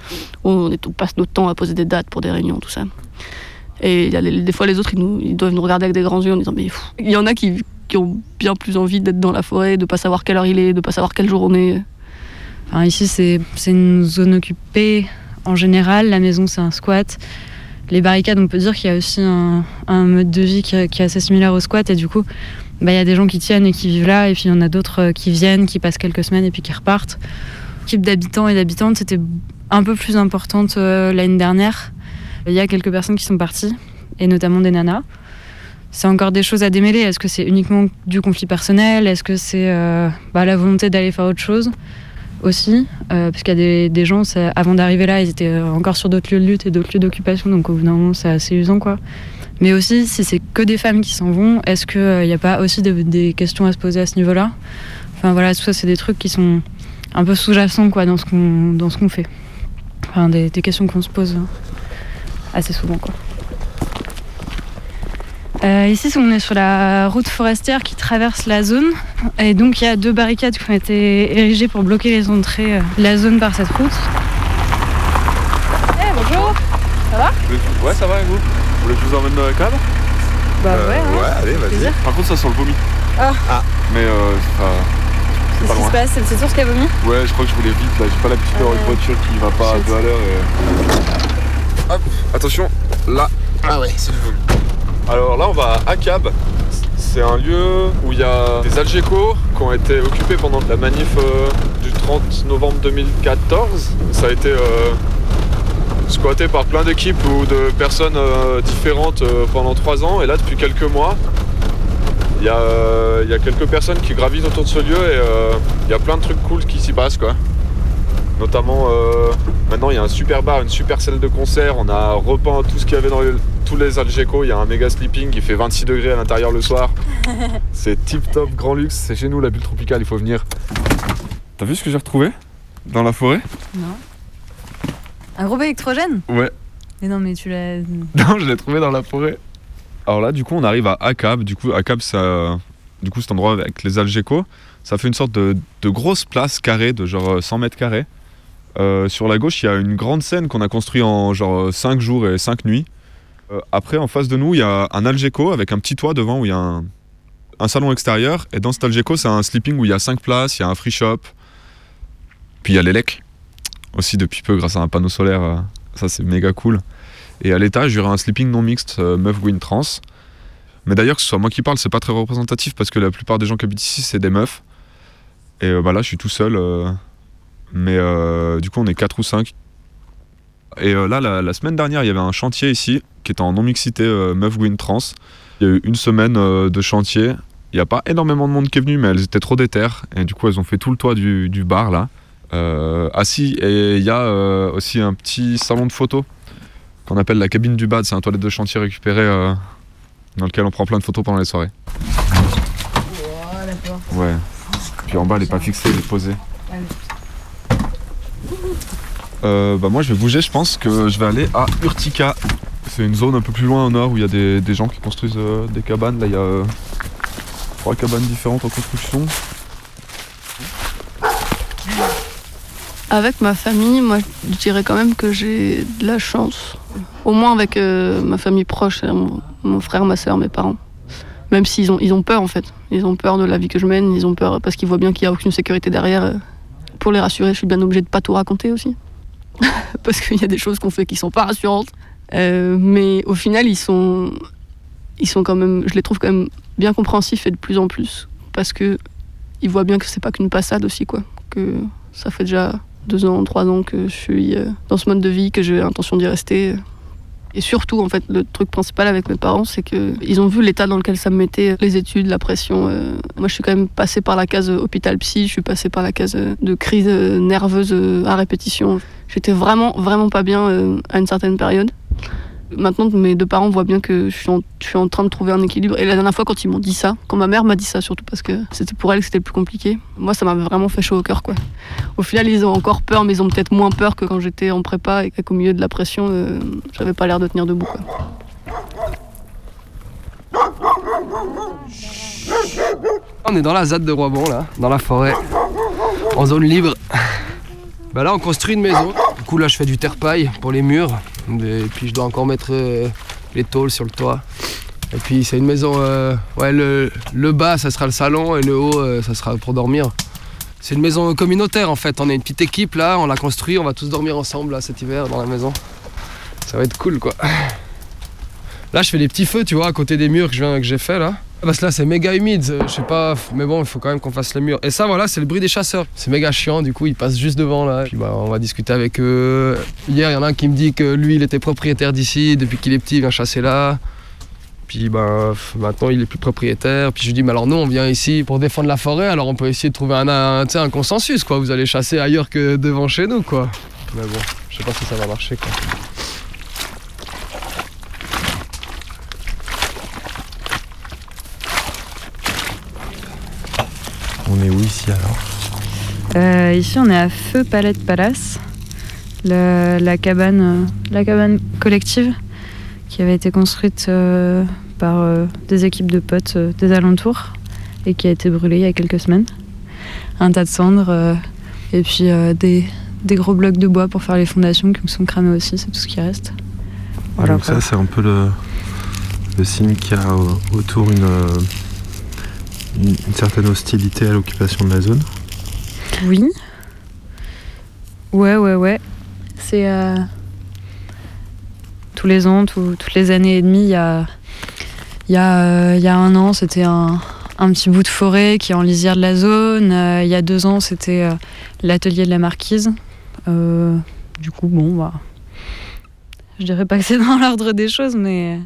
On, passe notre temps à poser des dates pour des réunions, tout ça. Et des fois, les autres, ils, nous, ils doivent nous regarder avec des grands yeux en disant Mais il y en a qui, qui ont bien plus envie d'être dans la forêt, de pas savoir quelle heure il est, de pas savoir quel jour ici, c'est c'est une zone occupée en général. La maison, c'est un squat. Les barricades, on peut dire qu'il y a aussi un, mode de vie qui, est- qui est assez similaire au squat. Et du coup, bah, il y a des gens qui tiennent et qui vivent là. Et puis, il y en a d'autres euh, qui viennent, qui passent quelques semaines et puis qui repartent. L'équipe d'habitants et d'habitantes, c'était un peu plus importante euh, l'année dernière. Il y a quelques personnes qui sont parties, et notamment des nanas. C'est encore des choses à démêler. Est-ce que c'est uniquement du conflit personnel? Est-ce que c'est euh, bah, la volonté d'aller faire autre chose? Aussi, euh, parce qu'il y a des, gens, avant d'arriver là, ils étaient euh, encore sur d'autres lieux de lutte et d'autres lieux d'occupation, donc au bout d'un moment, c'est assez usant, quoi. Mais aussi, si c'est que des femmes qui s'en vont, est-ce qu'il n'y a pas aussi des, questions à se poser à ce niveau-là? Enfin voilà, tout ça, c'est des trucs qui sont un peu sous-jacents, quoi, dans ce qu'on qu'on fait. Enfin, des, des questions qu'on se pose euh, assez souvent, quoi. Euh, ici, on est sur la route forestière qui traverse la zone. Et donc, il y a deux barricades qui ont été érigées pour bloquer les entrées euh, de la zone par cette route. Eh bonjour Ça va? Ouais, ça va et vous? Vous voulez que je vous emmène dans la cave? Bah ouais, hein. Ouais, allez, vas-y. Par contre, ça sent le vomi. Ah, Mais euh, c'est pas, c'est Qu'est-ce qui se passe? C'est le source qui a vomi? Ouais, je crois que je voulais vite là. J'ai pas l'habitude d'avoir une voiture qui va pas à deux à l'heure et. Hop, attention, là. Ah ouais, c'est du vomi. Alors là, on va à Cab. C'est un lieu où il y a des Algeco qui ont été occupés pendant la manif euh, du 30 novembre 2014. Ça a été euh, squatté par plein d'équipes ou de personnes euh, différentes pendant trois ans. Et là, depuis quelques mois, il y, a, quelques personnes qui gravitent autour de ce lieu et il y a plein de trucs cool qui s'y passent quoi. Notamment euh, maintenant il y a un super bar, une super salle de concert, on a repeint tout ce qu'il y avait dans les- tous les Algeco, il y a un méga sleeping qui fait 26 degrés à l'intérieur le soir. C'est tip top grand luxe, c'est chez nous la bulle tropicale, il faut venir. T'as vu ce que j'ai retrouvé Dans la forêt? Non. Un groupe électrogène? Ouais. Mais non, mais tu l'as. Non, je l'ai trouvé dans la forêt. Alors là, du coup, on arrive à Akab. Du coup, Akab, ça, du coup, cet endroit avec les Algeco, ça fait une sorte de, de grosse place carrée de genre 100 mètres carrés. Euh, sur la gauche, il y a une grande scène qu'on a construite en genre 5 jours et 5 nuits. Euh, après, en face de nous, il y a un Algeco avec un petit toit devant où il y a un, salon extérieur. Et dans cet Algeco, c'est un sleeping où il y a 5 places, il y a un free shop. Puis il y a l'élec aussi depuis peu grâce à un panneau solaire. euh, ça, c'est méga cool. Et à l'étage, il y aura un sleeping non mixte meuf Gwyn trans. Mais d'ailleurs, que ce soit moi qui parle, c'est pas très représentatif parce que la plupart des gens qui habitent ici, c'est des meufs. Et bah là, je suis tout seul. Mais euh, du coup, on est 4 ou 5. Et euh, là, la, la semaine dernière, il y avait un chantier ici qui était en non-mixité euh, meuf Gwyn trans. Il y a eu une semaine de chantier. Il n'y a pas énormément de monde qui est venu, mais elles étaient trop déterres. Et du coup, elles ont fait tout le toit du, du bar là. Euh, ah si, et il y a euh, aussi un petit salon de photos qu'on appelle la cabine du bad. C'est un toilette de chantier récupéré euh, dans lequel on prend plein de photos pendant les soirées. Ouais. Puis en bas, elle est pas fixée, elle est posée. Euh, bah moi, je vais bouger. Je pense que je vais aller à Urtica. C'est une zone un peu plus loin au nord où il y a des, gens qui construisent euh, des cabanes. Là, il y a euh, trois cabanes différentes en construction. Avec ma famille, moi, je dirais quand même que j'ai de la chance. Au moins avec euh, ma famille proche, mon, frère, ma soeur, mes parents. Même s'ils ont, ils ont peur, en fait. Ils ont peur de la vie que je mène, ils ont peur parce qu'ils voient bien qu'il n'y a aucune sécurité derrière. Pour les rassurer, je suis bien obligée de pas tout raconter aussi. parce qu'il y a des choses qu'on fait qui sont pas rassurantes. Euh, mais au final, ils sont, ils sont quand même, je les trouve quand même bien compréhensifs et de plus en plus. Parce que ils voient bien que c'est pas qu'une passade aussi, quoi. Que ça fait déjà deux ans, trois ans que je suis euh, dans ce mode de vie, que j'ai l'intention d'y rester. Et surtout, en fait, le truc principal avec mes parents, c'est qu'ils ont vu l'état dans lequel ça me mettait, les études, la pression. euh. Moi, je suis quand même passée par la case euh, hôpital psy, je suis passée par la case euh, de crise nerveuse à répétition. J'étais vraiment, vraiment pas bien à une certaine période. Maintenant, mes deux parents voient bien que je suis, en, train de trouver un équilibre. Et la dernière fois, quand ils m'ont dit ça, quand ma mère m'a dit ça, surtout parce que c'était pour elle que c'était le plus compliqué, moi, ça m'a vraiment fait chaud au cœur, quoi. Au final, ils ont encore peur, mais ils ont peut-être moins peur que quand j'étais en prépa et qu'au milieu de la pression, euh, j'avais pas l'air de tenir debout, quoi. On est dans la ZAD de Roibon, là, dans la forêt, en zone libre. Bah là, on construit une maison. Du coup, là, je fais du terre-paille pour les murs. Et puis, je dois encore mettre euh, les tôles sur le toit. Et puis, c'est une maison. euh, ouais, le, bas, ça sera le salon et le haut, euh, ça sera pour dormir. C'est une maison communautaire en fait. On est une petite équipe là, on l'a construit, on va tous dormir ensemble cet hiver dans la maison. Ça va être cool quoi. Là, je fais des petits feux, tu vois, à côté des murs que j'ai fait là. Parce que là, c'est méga humide, euh, je sais pas, mais bon, il faut quand même qu'on fasse les murs. Et ça, voilà, c'est le bruit des chasseurs. C'est méga chiant, du coup, ils passent juste devant là. Puis bah, on va discuter avec eux. Hier, il y en a un qui me dit que lui, il était propriétaire d'ici, depuis qu'il est petit, il vient chasser là. Puis ben, maintenant il est plus propriétaire. Puis je lui dis mais alors nous on vient ici pour défendre la forêt, alors on peut essayer de trouver un, un, un consensus quoi. Vous allez chasser ailleurs que devant chez nous quoi. Mais bon, je sais pas si ça va marcher quoi. On est où ici alors Euh, ici, on est à Feu Palette Palace, le- la, cabane, euh, la cabane collective qui avait été construite euh, par euh, des équipes de potes des alentours et qui a été brûlée il y a quelques semaines. Un tas de cendres et puis des, des gros blocs de bois pour faire les fondations qui me sont cramés aussi, c'est tout ce qui reste. Voilà, Donc ça c'est un peu le, le signe qu'il y a au- autour une, une, certaine hostilité à l'occupation de la zone. Oui. Ouais, ouais, ouais. C'est. euh, tous les ans, tout- toutes les années et demie, il y a, y, a, euh, y a un an, c'était un, petit bout de forêt qui est en lisière de la zone. Euh, il y a deux ans, c'était l'atelier de la marquise. Du coup, bon, bah. Je dirais pas que c'est dans l'ordre des choses, mais.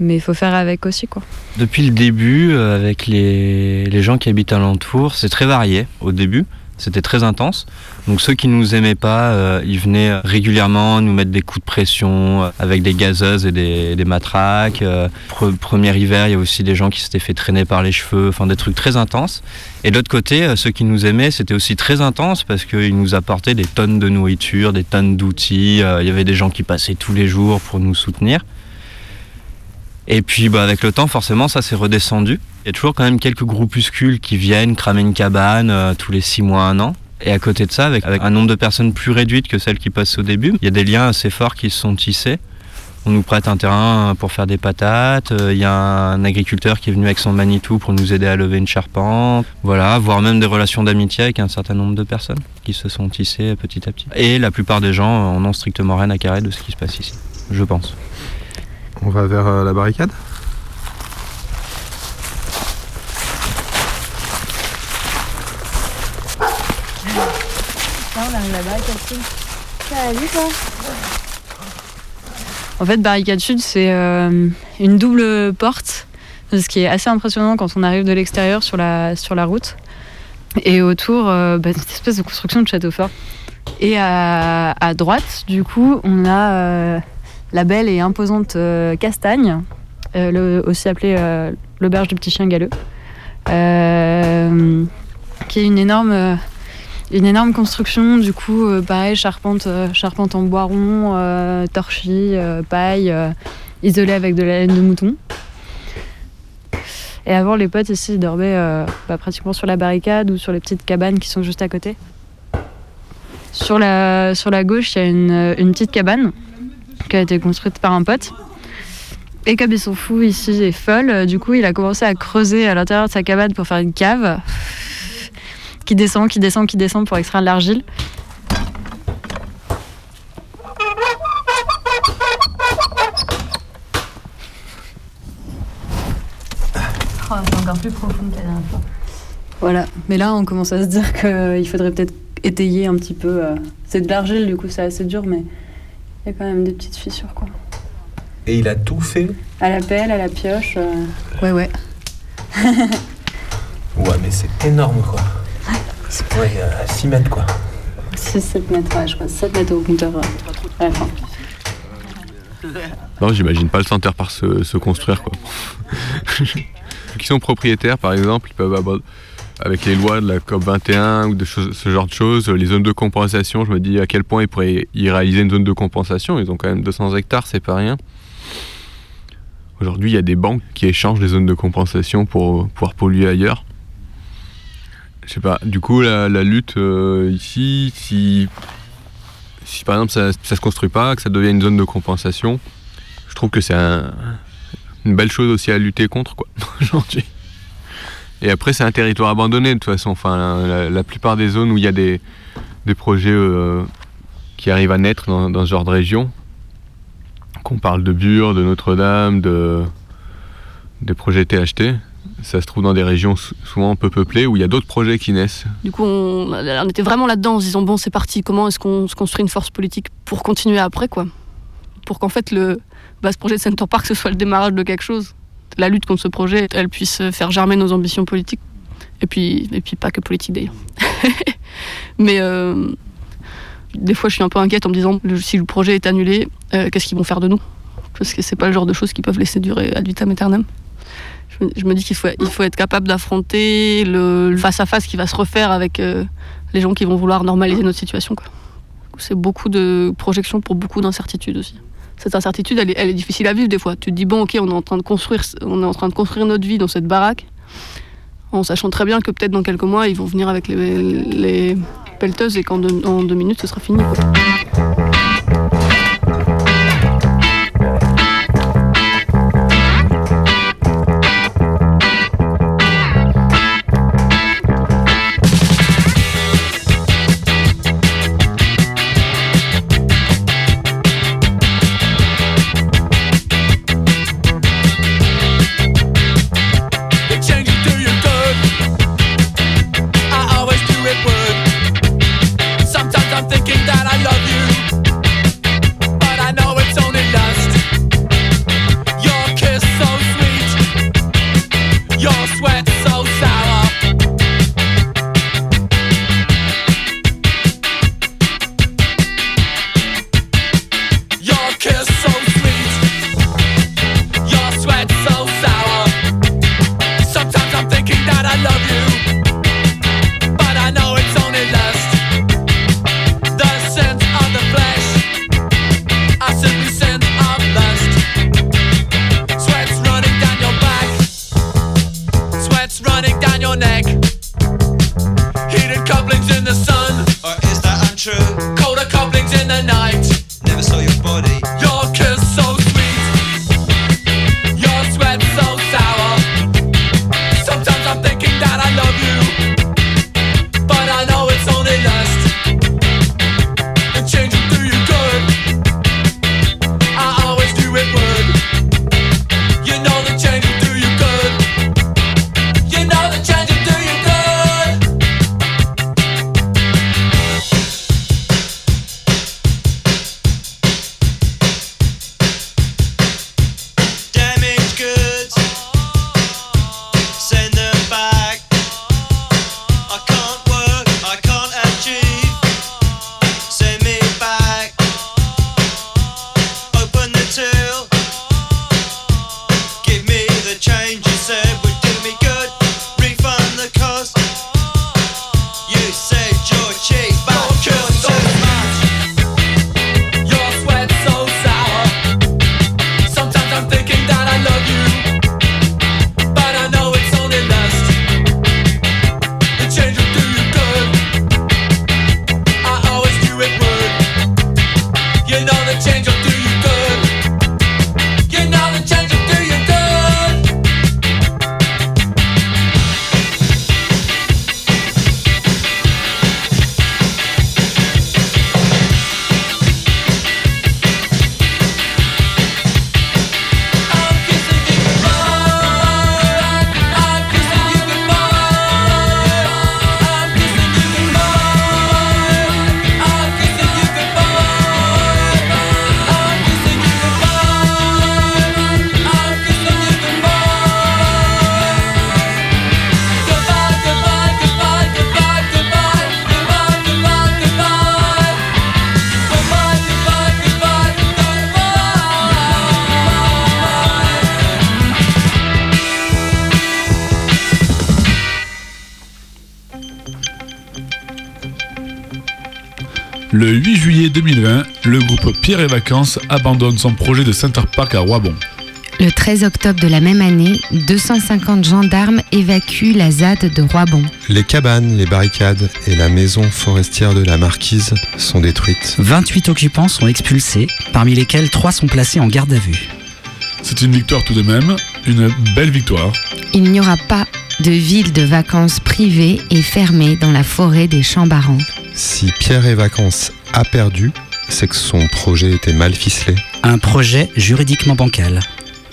Mais il faut faire avec aussi, quoi. Depuis le début, euh, avec les, les gens qui habitent alentour, c'est très varié au début. C'était très intense. Donc ceux qui nous aimaient pas, euh, ils venaient régulièrement nous mettre des coups de pression euh, avec des gazeuses et des, des matraques. Pre- premier hiver, il y a aussi des gens qui s'étaient fait traîner par les cheveux, enfin des trucs très intenses. Et de l'autre côté, ceux qui nous aimaient, c'était aussi très intense parce qu'ils nous apportaient des tonnes de nourriture, des tonnes d'outils. Il y avait des gens qui passaient tous les jours pour nous soutenir. Et puis bah, avec le temps, forcément, ça s'est redescendu. Il y a toujours quand même quelques groupuscules qui viennent cramer une cabane euh, tous les six mois, un an. Et à côté de ça, avec, un nombre de personnes plus réduite que celles qui passaient au début, il y a des liens assez forts qui se sont tissés. On nous prête un terrain pour faire des patates. euh, Il y a un agriculteur qui est venu avec son Manitou pour nous aider à lever une charpente. Voilà, voire même des relations d'amitié avec un certain nombre de personnes qui se sont tissées petit à petit. Et la plupart des gens en ont strictement rien à carrer de ce qui se passe ici, je pense. On va vers euh, la barricade on arrive à Barricade Sud. Salut toi En fait, Barricade Sud, c'est euh, une double porte, ce qui est assez impressionnant quand on arrive de l'extérieur sur la, sur la route. Et autour, euh, bah, cette espèce de construction de château fort. Et à, à droite, du coup, on a euh, la belle et imposante euh, Castagne, euh, aussi appelée euh, l'auberge du petit chien galeux, qui est une énorme, construction, du coup, pareil, charpente, charpente en bois rond, torchis, paille, isolée avec de la laine de mouton. Et avant, les potes ici dormaient bah, pratiquement sur la barricade ou sur les petites cabanes qui sont juste à côté. Sur la, gauche, il y a une petite cabane qui a été construite par un pote. Et comme ils sont fous ici et folles, euh, du coup, il a commencé à creuser à l'intérieur de sa cabane pour faire une cave qui descend, qui descend, qui descend pour extraire de l'argile. Oh, c'est encore plus profond que la dernière fois. Voilà, mais là on commence à se dire qu'il faudrait peut-être étayer un petit peu. euh, C'est de l'argile, du coup c'est assez dur, mais y a quand même des petites fissures quoi. Et il a tout fait À la pelle, à la pioche. euh, Ouais, ouais. Ouais, mais c'est énorme quoi. Ouais, à 6 mètres quoi. 6-7 mètres, ouais, je crois. 7 mètres au compteur euh, à la fin. Non, j'imagine pas le Center Park se, se construire quoi. Ceux qui sont propriétaires par exemple, ils peuvent avoir, avec les lois de la COP 21 ou de ce genre de choses, les zones de compensation, je me dis à quel point ils pourraient y réaliser une zone de compensation. Ils ont quand même 200 hectares, c'est pas rien. Aujourd'hui, il y a des banques qui échangent les zones de compensation pour pouvoir polluer ailleurs. Je sais pas, du coup, la, lutte euh, ici, si, par exemple ça, ça se construit pas, que ça devient une zone de compensation, je trouve que c'est un- une belle chose aussi à lutter contre, quoi, aujourd'hui. Et après, c'est un territoire abandonné, de toute façon. Enfin, la, plupart des zones où il y a des, des projets euh, qui arrivent à naître dans, ce genre de région, qu'on parle de Bure, de Notre-Dame, de, des projets THT, ça se trouve dans des régions sou- souvent peu peuplées où il y a d'autres projets qui naissent. Du coup, on, on était vraiment là-dedans en se disant bon, c'est parti, comment est-ce qu'on se construit une force politique pour continuer après, quoi? Pour qu'en fait le, bah, ce projet de Center Park ce soit le démarrage de quelque chose. La lutte contre ce projet, elle puisse faire germer nos ambitions politiques. Et puis, et puis pas que politique d'ailleurs. Mais euh, des fois, je suis un peu inquiète en me disant si le projet est annulé, euh, qu'est-ce qu'ils vont faire de nous? Parce que c'est pas le genre de choses qui peuvent laisser durer ad vitam aeternam. Je me, je me dis qu'il faut, il faut être capable d'affronter le face-à-face qui va se refaire avec euh, les gens qui vont vouloir normaliser notre situation. C'est beaucoup de projections pour beaucoup d'incertitudes aussi. Cette incertitude, elle est, difficile à vivre des fois. Tu te dis bon, ok, on est en train de construire, notre vie dans cette baraque, en sachant très bien que peut-être dans quelques mois, ils vont venir avec les, pelleteuses et qu'en deux, minutes, ce sera fini. Juillet 2020, le groupe Pierre et Vacances abandonne son projet de Center Park à Roibon. Le 13 octobre de la même année, 250 gendarmes évacuent la ZAD de Roibon. Les cabanes, les barricades et la maison forestière de la Marquise sont détruites. 28 occupants sont expulsés, parmi lesquels 3 sont placés en garde à vue. C'est une victoire tout de même, une belle victoire. Il n'y aura pas de ville de vacances privée et fermée dans la forêt des Chambarans. Si Pierre et Vacances a perdu, c'est que son projet était mal ficelé. Un projet juridiquement bancal.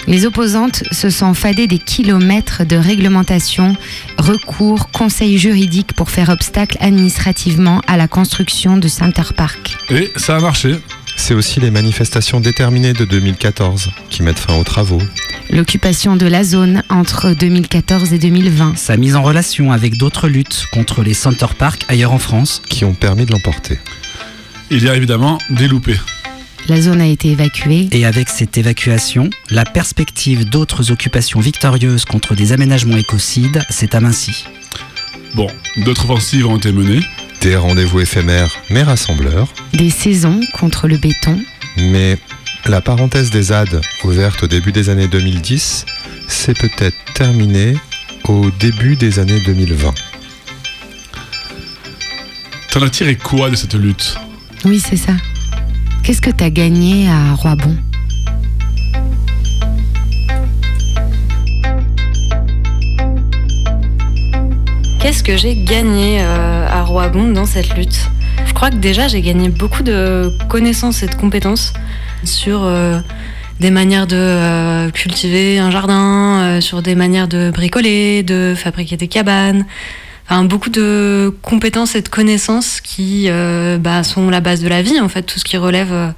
Les opposantes se sont fadées des kilomètres de réglementation, recours, conseils juridiques pour faire obstacle administrativement à la construction de Center Park. Et ça a marché. C'est aussi les manifestations déterminées de 2014 qui mettent fin aux travaux. L'occupation de la zone entre 2014 et 2020. Sa mise en relation avec d'autres luttes contre les Center Park ailleurs en France. Qui ont permis de l'emporter. Il y a évidemment des loupés. La zone a été évacuée. Et avec cette évacuation, la perspective d'autres occupations victorieuses contre des aménagements écocides s'est amincie. Bon, d'autres offensives ont été menées. Des rendez-vous éphémères mais rassembleurs. Des saisons contre le béton. Mais la parenthèse des ZAD, ouverte au début des années 2010, s'est peut-être terminée au début des années 2020. T'en as tiré quoi de cette lutte? Oui, c'est ça. Qu'est-ce que t'as gagné à Roibon? Qu'est-ce que j'ai gagné euh, à Roibon dans cette lutte? Je crois que déjà j'ai gagné beaucoup de connaissances et de compétences sur euh, des manières de euh, cultiver un jardin, sur des manières de bricoler, de fabriquer des cabanes. Beaucoup de compétences et de connaissances qui euh, bah, sont la base de la vie, en fait, tout ce qui relève euh,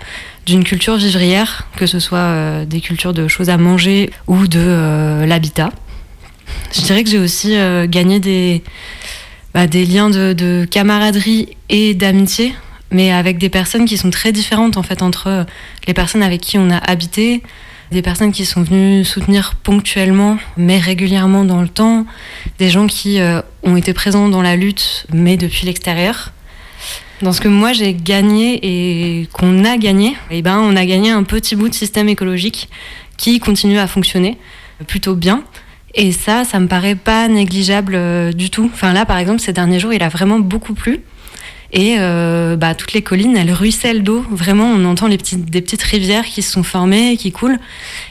d'une culture vivrière, que ce soit euh, des cultures de choses à manger ou de l'habitat. Je dirais que j'ai aussi gagné des, bah, des liens de, de camaraderie et d'amitié, mais avec des personnes qui sont très différentes en fait entre les personnes avec qui on a habité, des personnes qui sont venues soutenir ponctuellement mais régulièrement dans le temps, des gens qui euh, ont été présents dans la lutte mais depuis l'extérieur. Dans ce que moi j'ai gagné et qu'on a gagné, eh ben, on a gagné un petit bout de système écologique qui continue à fonctionner plutôt bien. Et ça, ça me paraît pas négligeable euh, du tout. Enfin là, par exemple, ces derniers jours, il a vraiment beaucoup plu. Et euh, bah, toutes les collines, elles ruissellent d'eau. Vraiment, on entend les petites, des petites rivières qui se sont formées, qui coulent.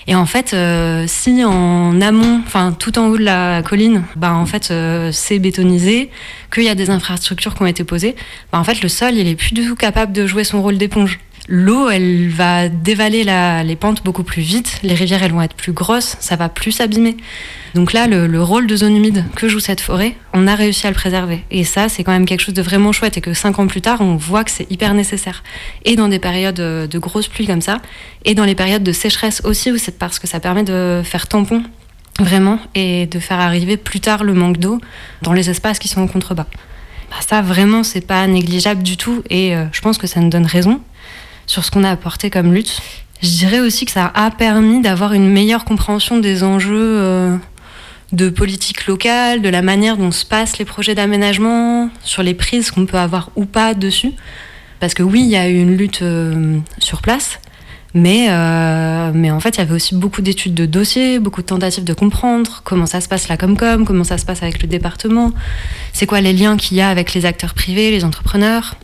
Et en fait, euh, si en amont, enfin tout en haut de la colline, bah, en fait, euh, c'est bétonisé, qu'il y a des infrastructures qui ont été posées, bah, en fait, le sol, il est plus du tout capable de jouer son rôle d'éponge. L'eau, elle va dévaler les pentes beaucoup plus vite, les rivières, elles vont être plus grosses, ça va plus s'abîmer. Donc là, le, le rôle de zone humide que joue cette forêt, on a réussi à le préserver. Et ça, c'est quand même quelque chose de vraiment chouette et que cinq ans plus tard, on voit que c'est hyper nécessaire. Et dans des périodes euh, de grosses pluies comme ça, et dans les périodes de sécheresse aussi, où c'est parce que ça permet de faire tampon, vraiment, et de faire arriver plus tard le manque d'eau dans les espaces qui sont en contrebas. Bah, ça, vraiment, c'est pas négligeable du tout, et euh, je pense que ça nous donne raison sur ce qu'on a apporté comme lutte. Je dirais aussi que ça a permis d'avoir une meilleure compréhension des enjeux euh, de politique locale, de la manière dont se passent les projets d'aménagement, sur les prises qu'on peut avoir ou pas dessus. Parce que oui, il y a eu une lutte euh, sur place, mais, euh, mais en fait, il y avait aussi beaucoup d'études de dossiers, beaucoup de tentatives de comprendre comment ça se passe la Comcom, comment ça se passe avec le département, c'est quoi les liens qu'il y a avec les acteurs privés, les entrepreneurs?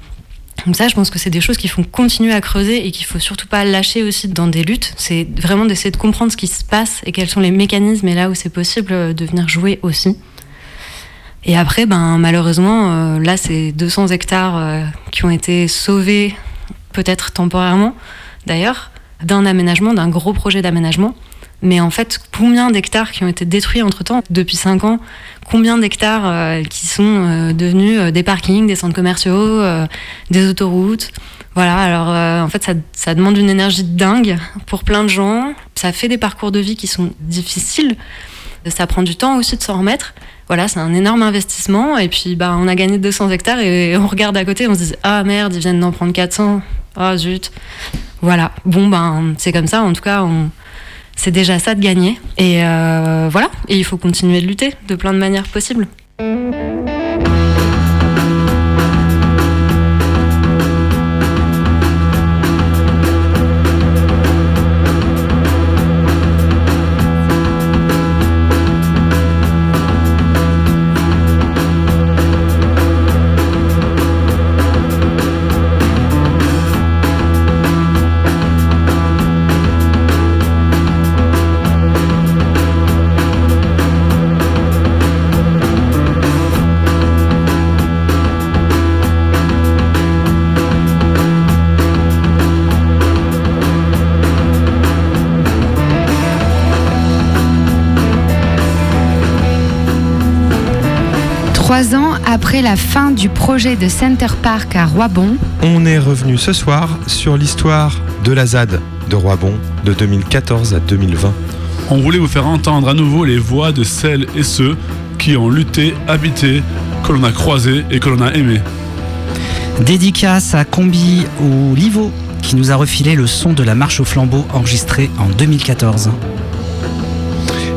Donc ça, je pense que c'est des choses qu'il faut continuer à creuser et qu'il faut surtout pas lâcher aussi dans des luttes. C'est vraiment d'essayer de comprendre ce qui se passe et quels sont les mécanismes et là où c'est possible euh, de venir jouer aussi. Et après, ben malheureusement, euh, là, c'est 200 hectares euh, qui ont été sauvés, peut-être temporairement, d'ailleurs, d'un aménagement, d'un gros projet d'aménagement. Mais en fait, combien d'hectares qui ont été détruits entre-temps depuis 5 ans Combien d'hectares euh, qui sont euh, devenus euh, des parkings, des centres commerciaux, des autoroutes? Voilà, alors en fait, ça, demande une énergie dingue pour plein de gens. Ça fait des parcours de vie qui sont difficiles. Ça prend du temps aussi de s'en remettre. Voilà, c'est un énorme investissement. Et puis, bah, on a gagné 200 hectares et on regarde à côté, on se dit Ah merde, ils viennent d'en prendre 400. Ah zut. Voilà. Bon, ben, c'est comme ça. En tout cas. C'est déjà ça de gagner. Et euh, voilà. Et il faut continuer de lutter de plein de manières possibles. Trois ans après la fin du projet de Center Park à Roibon, On est revenu ce soir sur l'histoire de la ZAD de Roibon de 2014 à 2020. On voulait vous faire entendre à nouveau les voix de celles et ceux qui ont lutté, habité, que l'on a croisé et que l'on a aimé. Dédicace à Combi ou Livo qui nous a refilé le son de la marche au flambeau enregistrée en 2014.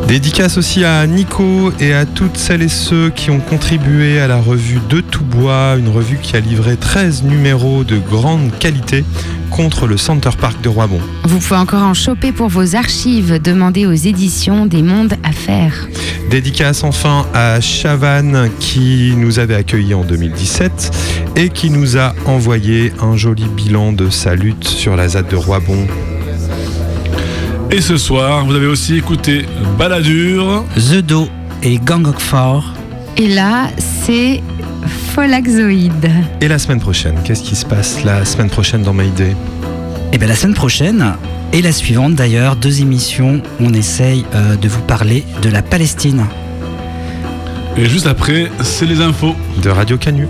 Dédicace aussi à Nico et à toutes celles et ceux qui ont contribué à la revue De Tout Bois, une revue qui a livré 13 numéros de grande qualité contre le Center Park de Roibon. vous pouvez encore en choper pour vos archives. Demandez aux éditions des mondes à faire. Dédicace enfin à Chavannes qui nous avait accueillis en 2017 et qui nous a envoyé un joli bilan de sa lutte sur la ZAD de Roibon. Et ce soir, vous avez aussi écouté Balladur, The Do et Gang of Four. Et là, c'est Folaxoïde. Et la semaine prochaine, qu'est-ce qui se passe la semaine prochaine dans Maïdé Et bien la semaine prochaine, et la suivante d'ailleurs, deux émissions, on essaye euh, de vous parler de la Palestine. et juste après, c'est les infos. De Radio Canu.